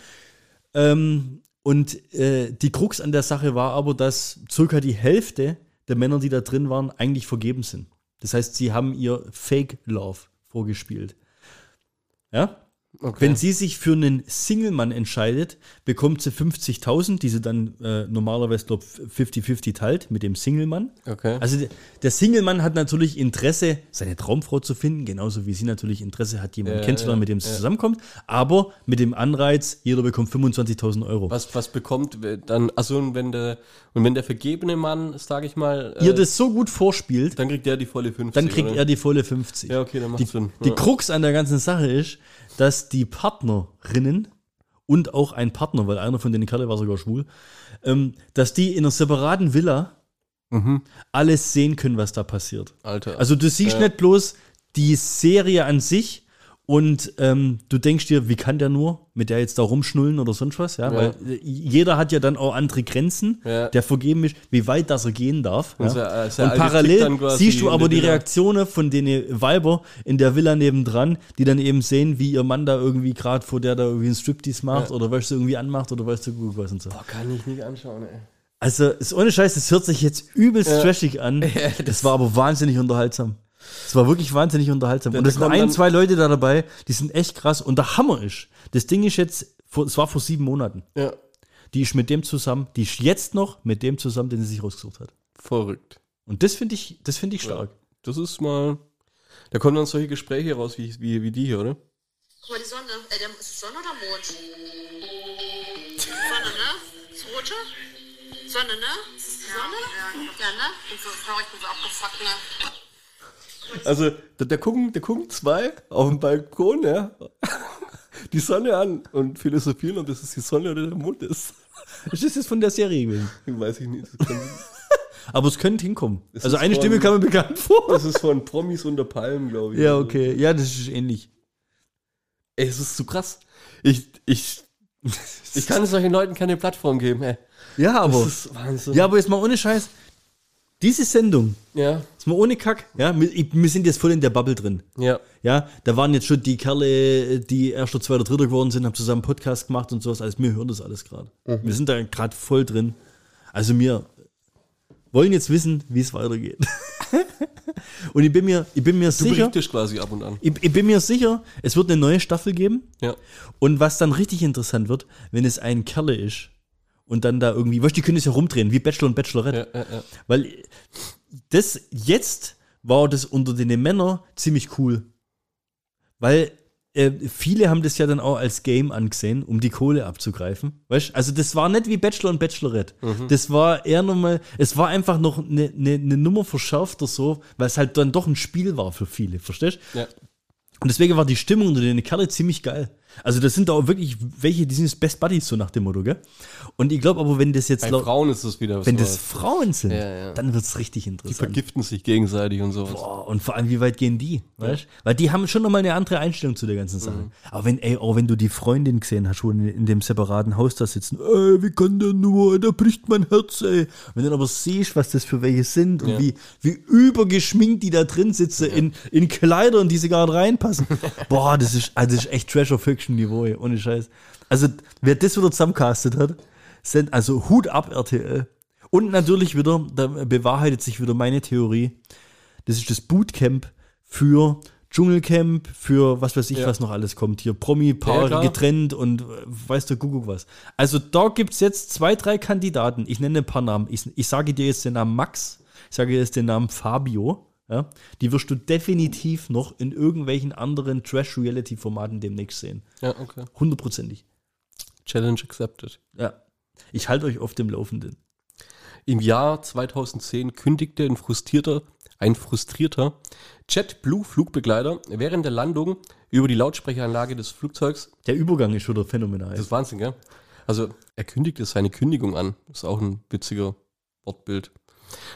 Ähm, und äh, die Krux an der Sache war aber, dass circa die Hälfte der Männer, die da drin waren, eigentlich vergeben sind. Das heißt, sie haben ihr Fake Love vorgespielt. Ja? Okay. Wenn sie sich für einen Single-Mann entscheidet, bekommt sie 50.000, die sie dann äh, normalerweise, glaube 50-50 teilt mit dem Single-Mann. okay. Also der, Single-Mann hat natürlich Interesse, seine Traumfrau zu finden, genauso wie sie natürlich Interesse hat, jemanden Ja, kennenzulernen, ja, mit dem sie ja. zusammenkommt. Aber mit dem Anreiz, jeder bekommt 25.000 Euro. was, was bekommt dann, also und wenn der, und wenn der vergebene Mann, sage ich mal, äh, Ihr das so gut vorspielt, dann kriegt der die volle 50. dann kriegt oder? er die volle 50. Ja, okay, dann macht Die, Sinn. die. Krux an der ganzen Sache ist, dass die Partnerinnen und auch ein Partner, weil einer von den Kerle war sogar schwul, ähm, dass die in einer separaten Villa Mhm. alles sehen können, was da passiert. Alter. Also du siehst Ja. nicht bloß die Serie an sich und ähm, du denkst dir, wie kann der nur mit der jetzt da rumschnullen oder sonst was, ja, Ja. weil äh, jeder hat ja dann auch andere Grenzen, Ja. der vergeben ist, wie weit das er gehen darf. Und Ja. so, äh, so Und parallel siehst du aber die Villa. Reaktionen von den Weiber in der Villa nebendran, die dann eben sehen, wie ihr Mann da irgendwie gerade vor der da irgendwie einen Striptease macht oder weißt du irgendwie anmacht oder weißt du gut was und so. Boah, kann ich nicht anschauen, ey. Also ist ohne Scheiß, das hört sich jetzt übelst trashig an. (laughs) das war aber wahnsinnig unterhaltsam. Es war wirklich wahnsinnig unterhaltsam. Und da es sind ein, zwei Leute da dabei, die sind echt krass. Und der Hammer ist, das Ding ist jetzt, es war vor sieben Monaten. Ja, Die ist mit dem zusammen, die ist jetzt noch mit dem zusammen, den sie sich rausgesucht hat. verrückt. Und das finde ich, das finde ich stark. Das ist mal, da kommen dann solche Gespräche raus wie, wie, wie die hier, oder? Guck mal, die Sonne. Äh, der, ist es Sonne oder Mond? Sonne, ne? Ist rote? Sonne, ne? Sonne? Ja, ja ne? Ich bin so, sorry, ich bin so abgefuckt, ne? Also, da, da, gucken, da gucken zwei auf dem Balkon, ja, die Sonne an und philosophieren, ob das jetzt die Sonne oder der Mond ist. Ist das jetzt von der Serie gewesen? Weiß ich nicht. (laughs) Aber es könnte hinkommen. Es also ist eine von- Stimme kam mir bekannt vor. das ist von Promis unter Palmen, glaube ich. Ja, okay. Ja, das ist ähnlich. Ey, es ist zu krass. Ich, ich, (laughs) ich kann solchen Leuten keine Plattform geben, ey. Ja, aber. Das ist Wahnsinn. Ja, aber jetzt mal ohne Scheiß. Diese Sendung, ja, jetzt mal ohne Kack, ja, wir, wir sind jetzt voll in der Bubble drin. ja. Ja, da waren jetzt schon die Kerle, die erster, zweiter, dritter geworden sind, haben zusammen Podcast gemacht und sowas. Also wir hören das alles gerade. Wir sind da gerade voll drin. Also wir wollen jetzt wissen, wie es weitergeht. (laughs) und ich bin mir, ich bin mir Du sicher, berichtest quasi ab und an. ich, ich bin mir sicher, es wird eine neue Staffel geben. Ja. Und was dann richtig interessant wird, wenn es ein Kerle ist und dann da irgendwie, weißt du, die können es ja rumdrehen, wie Bachelor und Bachelorette. Ja, ja. Weil das jetzt war das unter den Männern ziemlich cool. Weil äh, viele haben das ja dann auch als Game angesehen, um die Kohle abzugreifen. Weißt Also das war nicht wie Bachelor und Bachelorette. Das war eher nochmal, es war einfach noch eine ne, ne Nummer verschärfter so, weil es halt dann doch ein Spiel war für viele, verstehst ja. und deswegen war die Stimmung unter den Kerle ziemlich geil. Also das sind da auch wirklich welche, die sind jetzt Best Buddies, so nach dem Motto, gell? Und ich glaube aber, wenn das jetzt, Bei Frauen ist es wieder wenn sowas. das Frauen sind, Ja, ja. dann wird's richtig Die interessant. vergiften sich gegenseitig und sowas. Boah, und vor allem, wie weit gehen die? Weißt? Weil die haben schon nochmal eine andere Einstellung zu der ganzen Sache. Mhm. Aber wenn, ey, auch wenn du die Freundin gesehen hast, wo in, in dem separaten Haus da sitzen, ey, wie kann der nur, da bricht mein Herz, ey. Wenn du dann aber siehst, was das für welche sind und Ja. wie, wie übergeschminkt die da drin sitzen in, in Kleidern, die sie gar nicht reinpassen. (laughs) Boah, das ist, also das ist echt Treasure-Fiction-Niveau, ey, ohne Scheiß. Also, wer das wieder zusammengecastet hat, sind, also Hut ab, RTL. Und natürlich wieder, da bewahrheitet sich wieder meine Theorie, das ist das Bootcamp für Dschungelcamp, für was weiß ich, Ja. was noch alles kommt. Hier Promi-Paare Ja, getrennt und äh, weißt du, guck, guck was. Also da gibt es jetzt zwei, drei Kandidaten. Ich nenne ein paar Namen. Ich, ich sage dir jetzt den Namen Max, ich sage dir jetzt den Namen Fabio. Ja? Die wirst du definitiv noch in irgendwelchen anderen Trash-Reality-Formaten demnächst sehen. Ja, okay. Hundertprozentig. Challenge accepted. Ja. Ich halte euch auf dem Laufenden. Im Jahr 2010 kündigte ein frustrierter, ein frustrierter JetBlue-Flugbegleiter während der Landung über die Lautsprecheranlage des Flugzeugs. Der Übergang ist wieder phänomenal. Das ist Wahnsinn, gell? Also, er kündigte seine Kündigung an. Ist auch ein witziger Wortbild.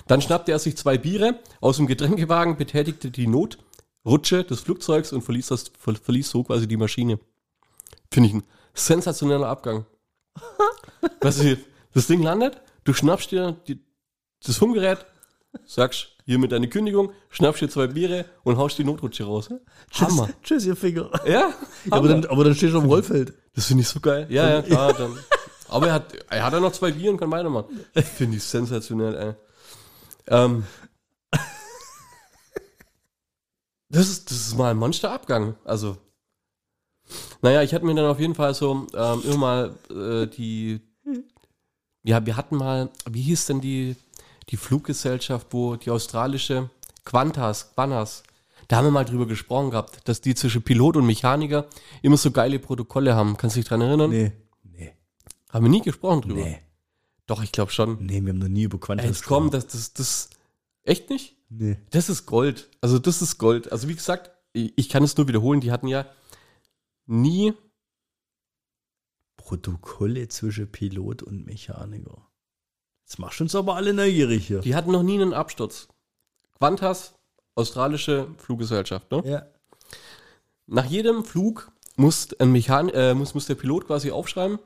Dann schnappte er sich zwei Biere aus dem Getränkewagen, betätigte die Notrutsche des Flugzeugs und verließ, das, ver, verließ so quasi die Maschine. Finde ich ein sensationeller Abgang. (laughs) Was ist, das Ding landet, du schnappst dir die, das Funkgerät, sagst hier mit deiner Kündigung, schnappst dir zwei Biere und haust die Notrutsche raus. Hammer. Tschüss, ihr Finger. Ja, (laughs) Aber dann, aber dann stehst du am Rollfeld. Das finde ich so geil. Ja, ja, klar. Dann. Aber er hat, er hat ja noch zwei Bier und kann weitermachen. (laughs) Finde ich sensationell, ey. Ähm, das, ist, das ist mal ein Monsterabgang. Also, naja, ich hatte mir dann auf jeden Fall so ähm, immer mal äh, die. Ja, wir hatten mal, wie hieß denn die, die Fluggesellschaft, wo die australische Qantas, Qantas, da haben wir mal drüber gesprochen gehabt, dass die zwischen Pilot und Mechaniker immer so geile Protokolle haben. Kannst du dich dran erinnern? Nee. Nee. Haben wir nie gesprochen drüber. Nee. Doch, ich glaube schon. Nee, wir haben noch nie über Quantas jetzt komm, das, das, das, echt nicht? Nee. Das ist Gold. Also das ist Gold. Also wie gesagt, ich, ich kann es nur wiederholen, die hatten ja nie, Protokolle zwischen Pilot und Mechaniker. Jetzt machst du uns aber alle neugierig hier. die hatten noch nie einen Absturz. Qantas, australische Fluggesellschaft, ne? Ja. Nach jedem Flug muss, ein Mechan äh, muss, muss der Pilot quasi aufschreiben,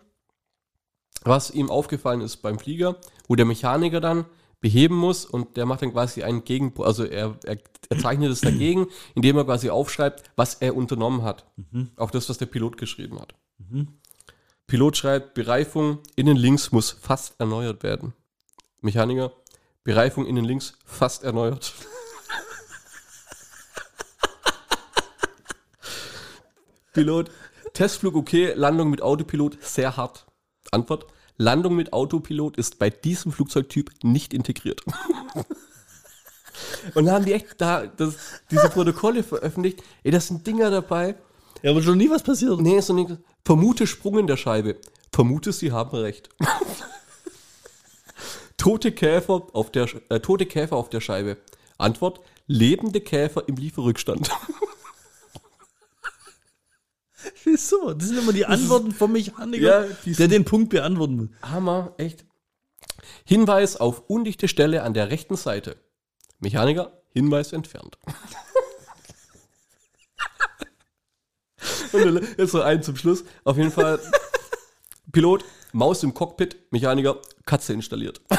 was ihm aufgefallen ist beim Flieger, wo der Mechaniker dann beheben muss und der macht dann quasi einen Gegen, also er, er, er zeichnet es dagegen, indem er quasi aufschreibt, was er unternommen hat. Auch das, was der Pilot geschrieben hat. Pilot schreibt, Bereifung innen links muss fast erneuert werden. Mechaniker, Bereifung innen links fast erneuert. (laughs) Pilot, Testflug okay, Landung mit Autopilot sehr hart. Antwort, Landung mit Autopilot ist bei diesem Flugzeugtyp nicht integriert. (laughs) Und dann haben die echt da das, diese Protokolle veröffentlicht. Ey, das sind Dinger dabei. Ja, aber schon nie was passiert. Nee, so nicht. Vermute Sprung in der Scheibe. Vermute, sie haben recht. (laughs) tote Käfer auf der äh, tote Käfer auf der Scheibe. Antwort: lebende Käfer im Lieferrückstand. (laughs) (laughs) Wieso? Das sind immer die Antworten vom Mechaniker, Ja, der den Punkt beantworten muss. Hammer, echt. Hinweis auf undichte Stelle an der rechten Seite. Mechaniker, Hinweis entfernt. Und jetzt noch einen zum Schluss. Auf jeden Fall, (laughs) Pilot, Maus im Cockpit, Mechaniker, Katze installiert. (laughs)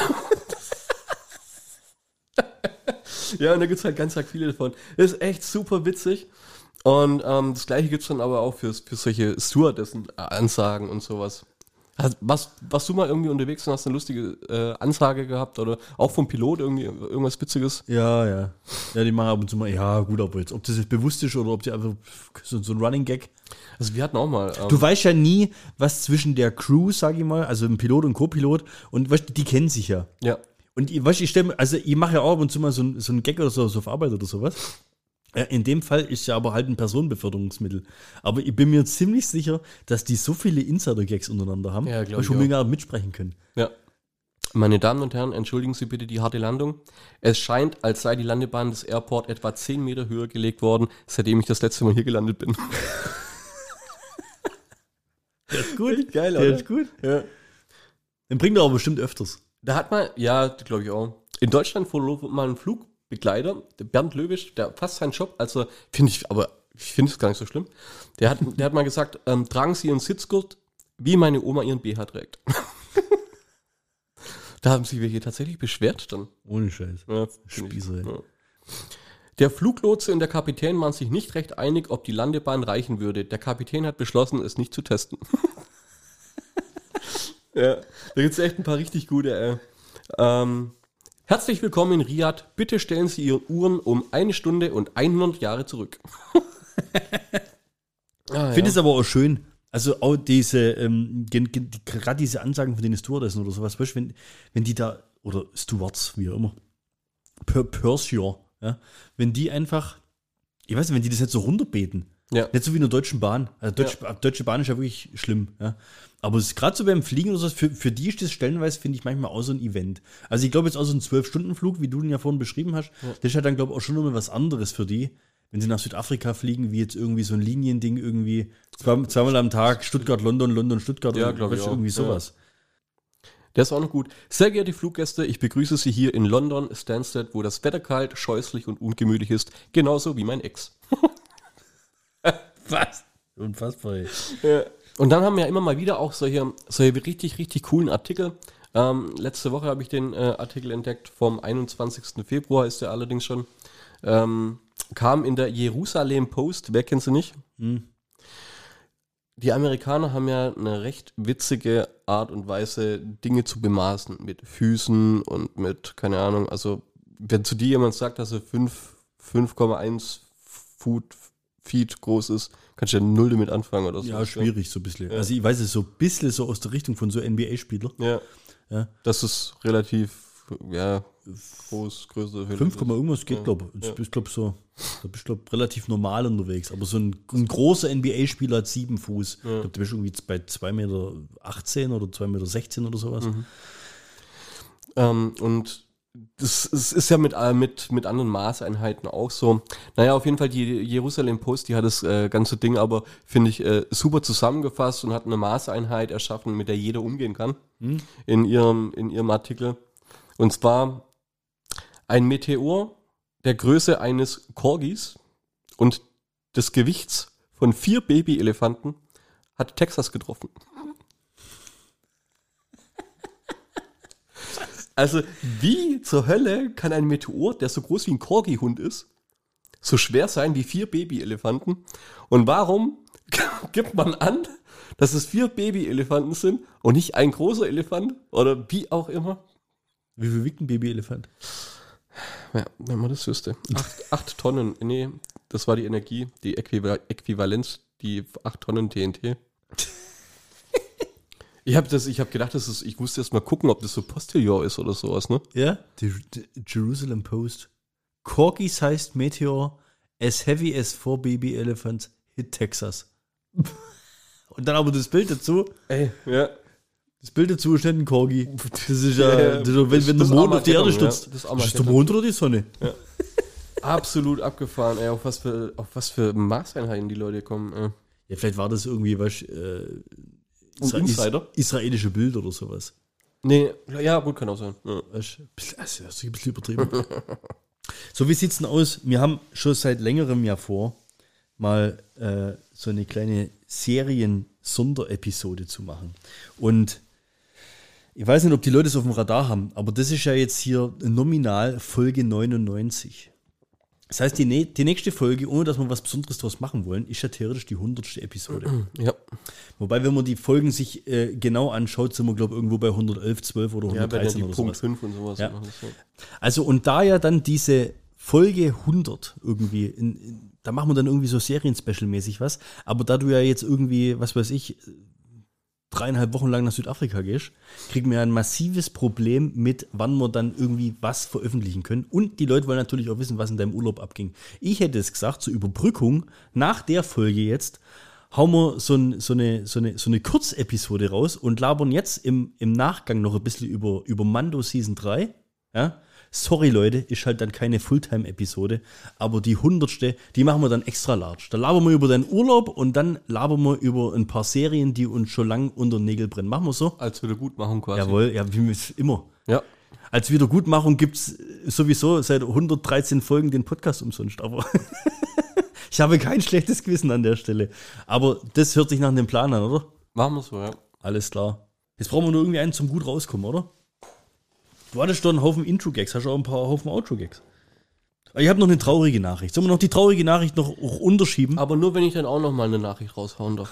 ja, und da gibt es halt ganz arg viele davon. Das ist echt super witzig. Und ähm, das gleiche gibt es dann aber auch für, für solche Stewardessen-Ansagen und sowas. Hast, was, warst du mal irgendwie unterwegs und hast eine lustige äh, Ansage gehabt oder auch vom Pilot irgendwie irgendwas Witziges? Ja, ja. Ja, die machen ab und zu mal, ja, gut, aber jetzt, ob das jetzt bewusst ist oder ob die einfach so, so ein Running Gag. Also wir hatten auch mal. Ähm, Du weißt ja nie, was zwischen der Crew, sag ich mal, also ein Pilot und Co-Pilot, und weißt, die kennen sich ja. ja. Und ich, weißt, ich stelle also ich mache ja auch ab und zu mal so, ein- so einen Gag oder so, so auf Arbeit oder sowas. Ja, in dem Fall ist ja aber halt ein Personenbeförderungsmittel. Aber ich bin mir ziemlich sicher, dass die so viele Insider-Gags untereinander haben, Ja, auch. gar nicht mitsprechen können. Ja. Meine Damen und Herren, entschuldigen Sie bitte die harte Landung. Es scheint, als sei die Landebahn des Airport etwa 10 Meter höher gelegt worden, seitdem ich das letzte Mal hier gelandet bin. (laughs) Der ist gut. Geil, Der oder? ist gut. Ja. Den bringt er aber bestimmt öfters. Da hat man, ja, glaube ich auch. In Deutschland fuhr mal ein Flugbegleiter, der Bernd Löwisch, der fast seinen Job, also finde ich, aber ich finde es gar nicht so schlimm. Der hat, der hat mal gesagt, ähm, tragen Sie Ihren Sitzgurt, wie meine Oma ihren BH trägt. (laughs) da haben sich welche tatsächlich beschwert dann. Ohne Scheiß. Ja, ey. ja. Der Fluglotse und der Kapitän waren sich nicht recht einig, ob die Landebahn reichen würde. Der Kapitän hat beschlossen, es nicht zu testen. (laughs) (laughs) ja, da gibt es echt ein paar richtig gute. Äh. Ähm, herzlich willkommen in Riyadh. Bitte stellen Sie Ihre Uhren um eine Stunde und 100 Jahre zurück. (laughs) ah, Ich finde es aber auch schön. Also auch diese, ähm, gerade diese Ansagen von den Stewardessen oder sowas, weißt wenn, wenn die da, oder Stewards, wie auch immer, per Pursier, ja, wenn die einfach, ich weiß nicht, wenn die das nicht so runterbeten, ja. nicht so wie in der Deutschen Bahn. Also Deutsche, Deutsche Bahn ist ja wirklich schlimm, ja. Aber es ist gerade so beim Fliegen oder so, für, für die ist das stellenweise, finde ich, manchmal auch so ein Event. Also ich glaube jetzt auch so ein 12-Stunden-Flug, wie du den ja vorhin beschrieben hast, das ist ja dann, glaube ich, auch schon nochmal was anderes für die, wenn sie nach Südafrika fliegen, wie jetzt irgendwie so ein Liniending irgendwie zwei, zweimal am Tag, Stuttgart, London, London, Stuttgart, Ja, und, glaub ich auch. irgendwie Ja. sowas. Der ist auch noch gut. Sehr geehrte Fluggäste, ich begrüße Sie hier in London, Stansted, wo das Wetter kalt, scheußlich und ungemütlich ist. Genauso wie mein Ex. (laughs) Was? Unfassbar, ey. Ja. Und dann haben wir ja immer mal wieder auch solche, solche richtig, richtig coolen Artikel. Ähm, letzte Woche habe ich den äh, Artikel entdeckt, vom 21. Februar ist der allerdings schon. Ähm, kam in der Jerusalem Post, wer kennt sie nicht? Die Amerikaner haben ja eine recht witzige Art und Weise, Dinge zu bemaßen. Mit Füßen und mit, keine Ahnung, also wenn zu dir jemand sagt, dass er 5 5,1 Foot Feet groß ist, kannst du ja null damit anfangen oder so. Ja, schwierig so ein bisschen. Also ich weiß es so ein bisschen so aus der Richtung von so NBA-Spieler. Ja. Ja. Das ist relativ, ja, groß, Größe. 5, Komma irgendwas geht, glaube ich. Ja. Ich glaube so, da bist du relativ normal unterwegs. Aber so ein, ein großer NBA-Spieler hat 7 Fuß. Ich glaube, du bist irgendwie bei 2,18 Meter oder 2,16 Meter oder sowas. Ähm, und das, es ist ja mit, äh, mit, mit anderen Maßeinheiten auch so. Naja, auf jeden Fall die Jerusalem Post, die hat das äh, ganze Ding aber, finde ich, äh, super zusammengefasst und hat eine Maßeinheit erschaffen, mit der jeder umgehen kann in, ihrem, in ihrem Artikel. Und zwar ein Meteor der Größe eines Corgis und des Gewichts von vier Babyelefanten hat Texas getroffen. Also, wie zur Hölle kann ein Meteor, der so groß wie ein Corgi-Hund ist, so schwer sein wie vier Babyelefanten? Und warum (laughs) gibt man an, dass es vier Babyelefanten sind und nicht ein großer Elefant oder wie auch immer? Wie viel wiegt ein Babyelefant? Ja, wenn man das wüsste. Acht, acht Tonnen, nee, das war die Energie, die Äquival Äquivalenz, die acht Tonnen TNT. Ich habe habe gedacht, das ist, ich musste erst mal gucken, ob das so Postillon ist oder sowas, ne? Ja, die, die Jerusalem Post. Corgis heißt Meteor as heavy as four baby elephants hit Texas. (laughs) Und dann aber das Bild dazu. Ey, ja. Das Bild dazu ist nicht ein Corgi. Das ist ja, (laughs) Ja, ja, das ist, wenn, das- wenn der Mond auf die Erde Armageddon, ja. stürzt. Das ist Armageddon. der Mond oder die Sonne? Absolut abgefahren, ey, auf was für, auf was für Maßeinheiten die Leute kommen. Ey. Ja, vielleicht war das irgendwie, was äh, Isra- Insider? israelische Bild oder sowas. Nee, ja, gut, kann auch sein. Ja. Also, das ist ein bisschen übertrieben. (laughs) so, wie sieht's denn aus? Wir haben schon seit längerem ja vor, mal äh, so eine kleine Serien-Sonderepisode zu machen. Und ich weiß nicht, ob die Leute es auf dem Radar haben, aber das ist ja jetzt hier nominal Folge 99. Das heißt, die, die nächste Folge, ohne dass wir was Besonderes draus machen wollen, ist ja theoretisch die 100. Episode. Ja, Wobei, wenn man die Folgen sich äh, genau anschaut, sind wir, glaube ich, irgendwo bei 111, 12 oder ja wenn ja 113 die oder Punkt sowas. 5 und sowas. Ja. ja. Also, und da ja dann diese Folge 100 irgendwie, in, in, da machen wir dann irgendwie so Serien-Special-mäßig was, aber da du ja jetzt irgendwie, was weiß ich, dreieinhalb Wochen lang nach Südafrika gehst, kriegen wir ein massives Problem mit, wann wir dann irgendwie was veröffentlichen können. Und die Leute wollen natürlich auch wissen, was in deinem Urlaub abging. Ich hätte es gesagt, zur Überbrückung, nach der Folge jetzt, hauen wir so, ein, so, eine, so, eine, so eine Kurzepisode raus und labern jetzt im, im Nachgang noch ein bisschen über, über Mando Season 3. Ja? Sorry, Leute, ist halt dann keine Fulltime-Episode, aber die hundertste, die machen wir dann extra large. Da labern wir über deinen Urlaub und dann labern wir über ein paar Serien, die uns schon lang unter den Nägel brennen. Machen wir so? Als wieder gut machen quasi. Jawohl, ja, wie immer. Ja. Als Wiedergutmachung gibt es sowieso seit 113 Folgen den Podcast umsonst, aber (laughs) ich habe kein schlechtes Gewissen an der Stelle. Aber das hört sich nach einem Plan an, oder? Machen wir so, ja. Alles klar. Jetzt brauchen wir nur irgendwie einen zum gut rauskommen, oder? Du hattest schon einen Haufen Intro-Gags, hast du auch ein paar Haufen Outro-Gags. Aber Ich habe noch eine traurige Nachricht. Sollen wir noch die traurige Nachricht noch unterschieben? Aber nur, wenn ich dann auch noch mal eine Nachricht raushauen darf.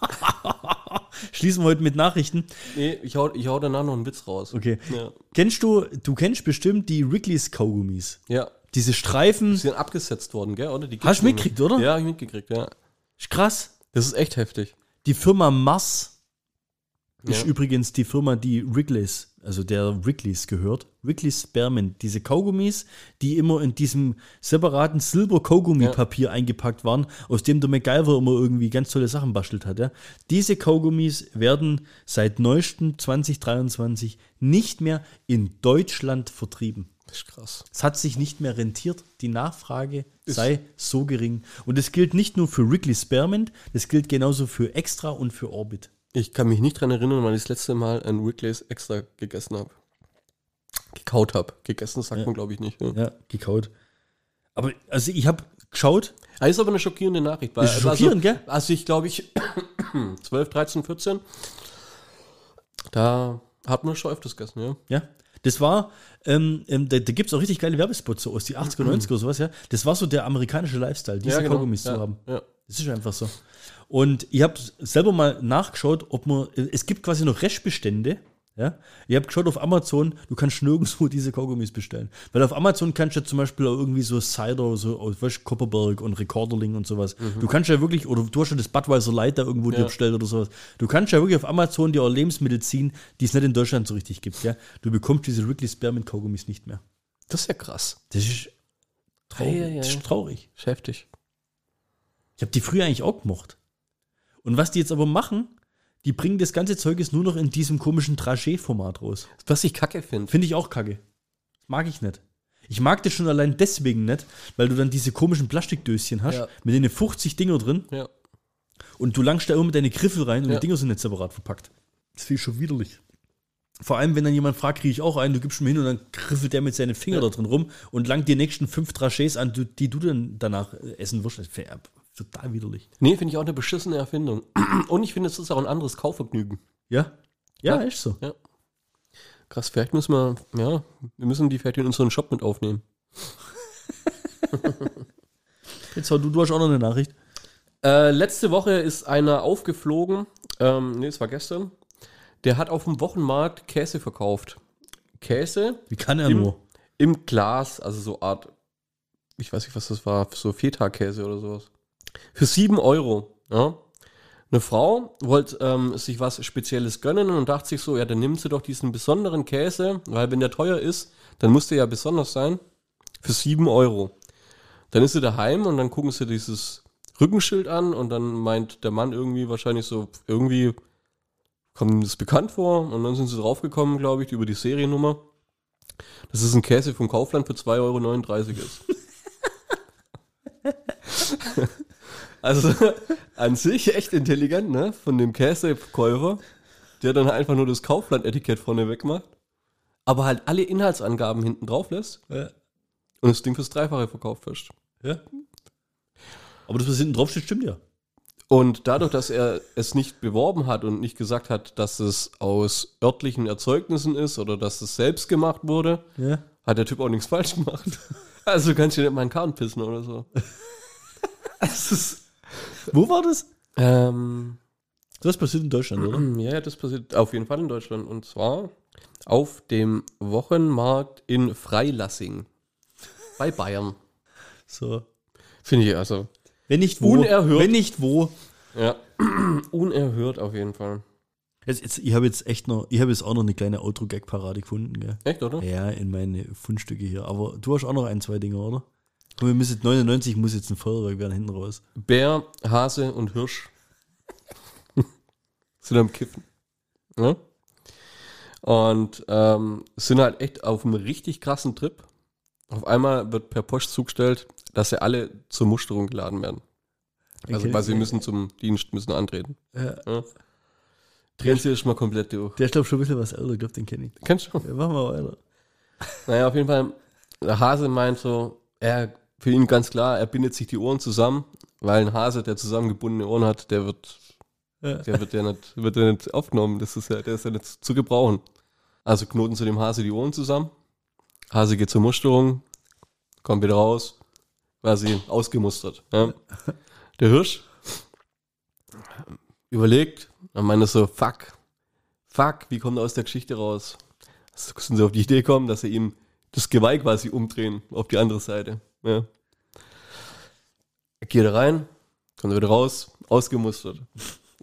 (laughs) Schließen wir heute mit Nachrichten. Nee, ich hau, ich hau danach noch einen Witz raus. Okay. Ja. Kennst du, du kennst bestimmt die Wrigley's Kaugummis. Ja. Diese Streifen. Die sind abgesetzt worden, gell? Oder? Die Hast du mitgekriegt, oder? Ja, hab ich mitgekriegt, ja. Ist krass. Das ist echt heftig. Die Firma Mars ist Ja. übrigens die Firma, die Wrigley's, also der Wrigley's gehört. Wrigley's Spearmint. Diese Kaugummis, die immer in diesem separaten Silber-Kaugummi-Papier eingepackt waren, aus dem der MacGyver immer irgendwie ganz tolle Sachen bastelt hat. Ja. Diese Kaugummis werden seit neuestem 2023 nicht mehr in Deutschland vertrieben. Das ist krass. Es hat sich nicht mehr rentiert. Die Nachfrage sei so gering. Und das gilt nicht nur für Wrigley Spearmint, das gilt genauso für Extra und für Orbit. Ich kann mich nicht dran erinnern, wann ich das letzte Mal ein Wrigley's extra gegessen habe. Gekaut habe. Gegessen sagt Ja. man, glaube ich, nicht. Ne? Ja, gekaut. Aber also ich habe geschaut, Ah, ist aber eine schockierende Nachricht. Weil, Ist schockierend, also, gell? Also ich glaube, ich, 12, 13, 14. Da hat man schon öfters gegessen, ja. Ja. Das war, ähm, ähm, da, da gibt es auch richtig geile Werbespots so aus die 80er, 90er oder sowas, ja. Das war so der amerikanische Lifestyle, diese ja, genau. Kaugummis ja, zu haben. Ja. Das ist einfach so. Und ich habe selber mal nachgeschaut, ob man, es gibt quasi noch Restbestände. Ja, ich habe geschaut auf Amazon, du kannst nirgendwo (laughs) diese Kaugummis bestellen. Weil auf Amazon kannst du ja zum Beispiel auch irgendwie so Cider, so aus weißt, du, Kopperberg und Recorderling und sowas. Du kannst ja wirklich, oder du hast ja das Budweiser Light da irgendwo dir Ja. bestellt oder sowas. Du kannst ja wirklich auf Amazon dir auch Lebensmittel ziehen, die es nicht in Deutschland so richtig gibt. Ja? Du bekommst diese Wrigley Spearmint Kaugummis nicht mehr. Das ist ja krass. Das ist traurig. Ja, ja, ja. Das ist traurig. Ist Heftig. Ich habe die früher eigentlich auch gemocht. Und was die jetzt aber machen, die bringen das ganze Zeug jetzt nur noch in diesem komischen Trajet-Format raus. Was ich kacke finde. Finde ich auch kacke. Mag ich nicht. Ich mag das schon allein deswegen nicht, weil du dann diese komischen Plastikdöschen hast, Ja. mit denen 50 Dinger drin Ja. und du langst da immer mit deine Griffel rein und Ja. die Dinger sind nicht separat verpackt. Das finde ich schon widerlich. Vor allem, wenn dann jemand fragt, kriege ich auch einen, du gibst mir hin und dann griffelt der mit seinen Fingern Ja. da drin rum und langt die nächsten fünf Trachets an, die, du dann danach essen wirst. Total widerlich. Nee, finde ich auch eine beschissene Erfindung. (clears throat) Und ich finde, es ist auch ein anderes Kaufvergnügen. Ja? Ja, Ja. ist so. Krass, vielleicht müssen wir, ja, wir müssen die vielleicht in unseren Shop mit aufnehmen. (laughs) Jetzt du, du hast auch noch eine Nachricht. Äh, letzte Woche ist einer aufgeflogen, ähm, nee, es war gestern, der hat auf dem Wochenmarkt Käse verkauft. Käse Wie kann er Im- nur? im Glas, also so Art, ich weiß nicht, was das war, so Feta-Käse oder sowas. Für 7 Euro, ja. Eine Frau wollte ähm, sich was Spezielles gönnen und dachte sich so, ja, dann nimmt sie doch diesen besonderen Käse, weil wenn der teuer ist, dann muss der ja besonders sein, für 7 Euro. Dann ist sie daheim und dann gucken sie dieses Rückenschild an und dann meint der Mann irgendwie wahrscheinlich so, irgendwie kommt ihm das bekannt vor und dann sind sie draufgekommen, glaube ich, über die Seriennummer, dass es ein Käse vom Kaufland für 2,39 Euro ist. (laughs) also (laughs) an sich echt intelligent, ne? Von dem Käseverkäufer, der dann einfach nur das Kaufland-Etikett vorne wegmacht, aber halt alle Inhaltsangaben hinten drauf lässt Ja. und das Ding fürs Dreifache verkauft hast. ja. Aber das, was hinten drauf steht, stimmt ja. Und dadurch, dass er es nicht beworben hat und nicht gesagt hat, dass es aus örtlichen Erzeugnissen ist oder dass es selbst gemacht wurde, Ja. hat der Typ auch nichts falsch gemacht. (laughs) Also kannst du nicht mal einen Kahn pissen oder so. (laughs) Es ist, Wo war das? ähm, Das passiert in Deutschland, oder? (clears throat) ja, das passiert auf jeden Fall in Deutschland. Und zwar auf dem Wochenmarkt in Freilassing bei Bayern. So. Finde ich also. Wenn nicht wo. Unerhört. Wenn nicht wo. Ja, (clears throat) unerhört auf jeden Fall. Jetzt, jetzt, ich habe jetzt echt noch, ich habe jetzt auch noch eine kleine Outro-Gag-Parade gefunden, gell? Echt, oder? Ja, in meine Fundstücke hier. Aber du hast auch noch ein, zwei Dinge, oder? Und wir müssen 99 muss jetzt ein Feuerwerk werden hinten raus. Bär, Hase und Hirsch (laughs) sind am Kiffen. Ja? Und ähm, sind halt echt auf einem richtig krassen Trip. Auf einmal wird per Post zugestellt, dass sie alle zur Musterung geladen werden. Also Okay. weil sie müssen zum Dienst müssen antreten. Ja. Ja. Drehen sie erstmal komplett durch. Der ist, glaube ich, schon ein bisschen was älter, glaube den kenne ich. Kennst du? Ja, machen wir weiter. Naja, auf jeden Fall, der Hase meint so, er, für ihn ganz klar, er bindet sich die Ohren zusammen, weil ein Hase, der zusammengebundene Ohren hat, der wird, Ja. der wird ja nicht, wird ja nicht aufgenommen. Das ist ja, der ist ja nicht zu gebrauchen. Also knoten zu dem Hase die Ohren zusammen. Hase geht zur Musterung, kommt wieder raus, quasi ausgemustert. Ja. (laughs) Der Hirsch überlegt, dann meint er so, fuck, fuck, wie kommt er aus der Geschichte raus? Sind sie auf die Idee gekommen, dass sie ihm das Geweih quasi umdrehen auf die andere Seite. Ja. Er geht da rein, kommt wieder raus, ausgemustert.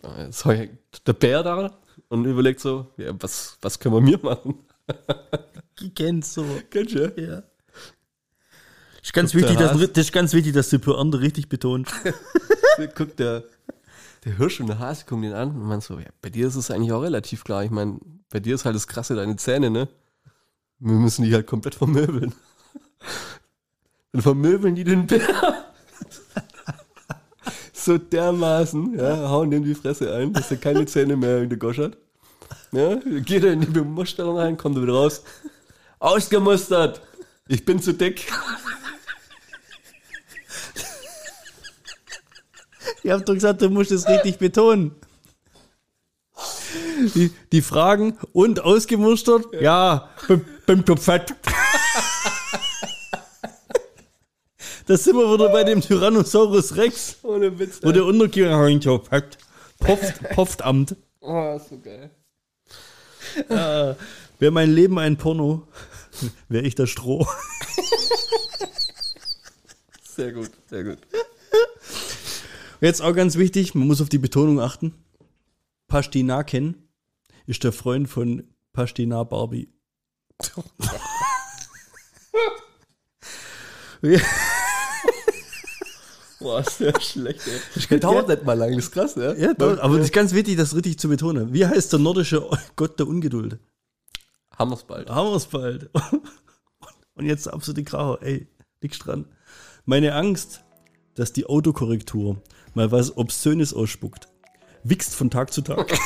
Ja, Jetzt der Bär da und überlegt so, ja, was, was können wir mir machen? Ich kenn's so. Kennst du? Ja. Ist ganz Guckt der wichtig, dass, das ist ganz wichtig, dass du Pointe richtig betonst. (laughs) Guckt der, der Hirsch und der Hase gucken den an und man so, ja, bei dir ist es eigentlich auch relativ klar. Ich meine, bei dir ist halt das Krasse deine Zähne, ne? Wir müssen die halt komplett vermöbeln. Dann vermöbeln die den Bär. (laughs) so dermaßen, ja, hauen dem die Fresse ein, dass er keine Zähne mehr in der Gosch hat. Ja, geht er in die Bemusterung rein, kommt er wieder raus. Ausgemustert! Ich bin zu dick. (laughs) Ich hab doch gesagt, du musst es richtig betonen. Die, die Fragen und ausgemustert? Ja, beim, beim Topfett. Da sind wir wieder bei dem Tyrannosaurus Rex, Ohne Witz. wo der Unterkiefer Topfett. Popft, (laughs) Popftamt. Oh, so geil. Wäre mein Leben ein Porno, wäre ich das Stroh. (laughs) Sehr gut, sehr gut. Jetzt auch ganz wichtig, man muss auf die Betonung achten. Pastinaken ist der Freund von Pastina Barbie. (laughs) Boah, ist der (laughs) schlecht, ey. Das dauert nicht mal lang, das ist krass, ja? Ja, aber das ist ganz wichtig, das richtig zu betonen. Wie heißt der nordische Gott der Ungeduld? Haben wir's bald. Haben wir es bald. (laughs) Und jetzt absolute Kracher. Ey, nix dran. Meine Angst, dass die Autokorrektur mal was Obszönes ausspuckt, wächst von Tag zu Tag. (laughs)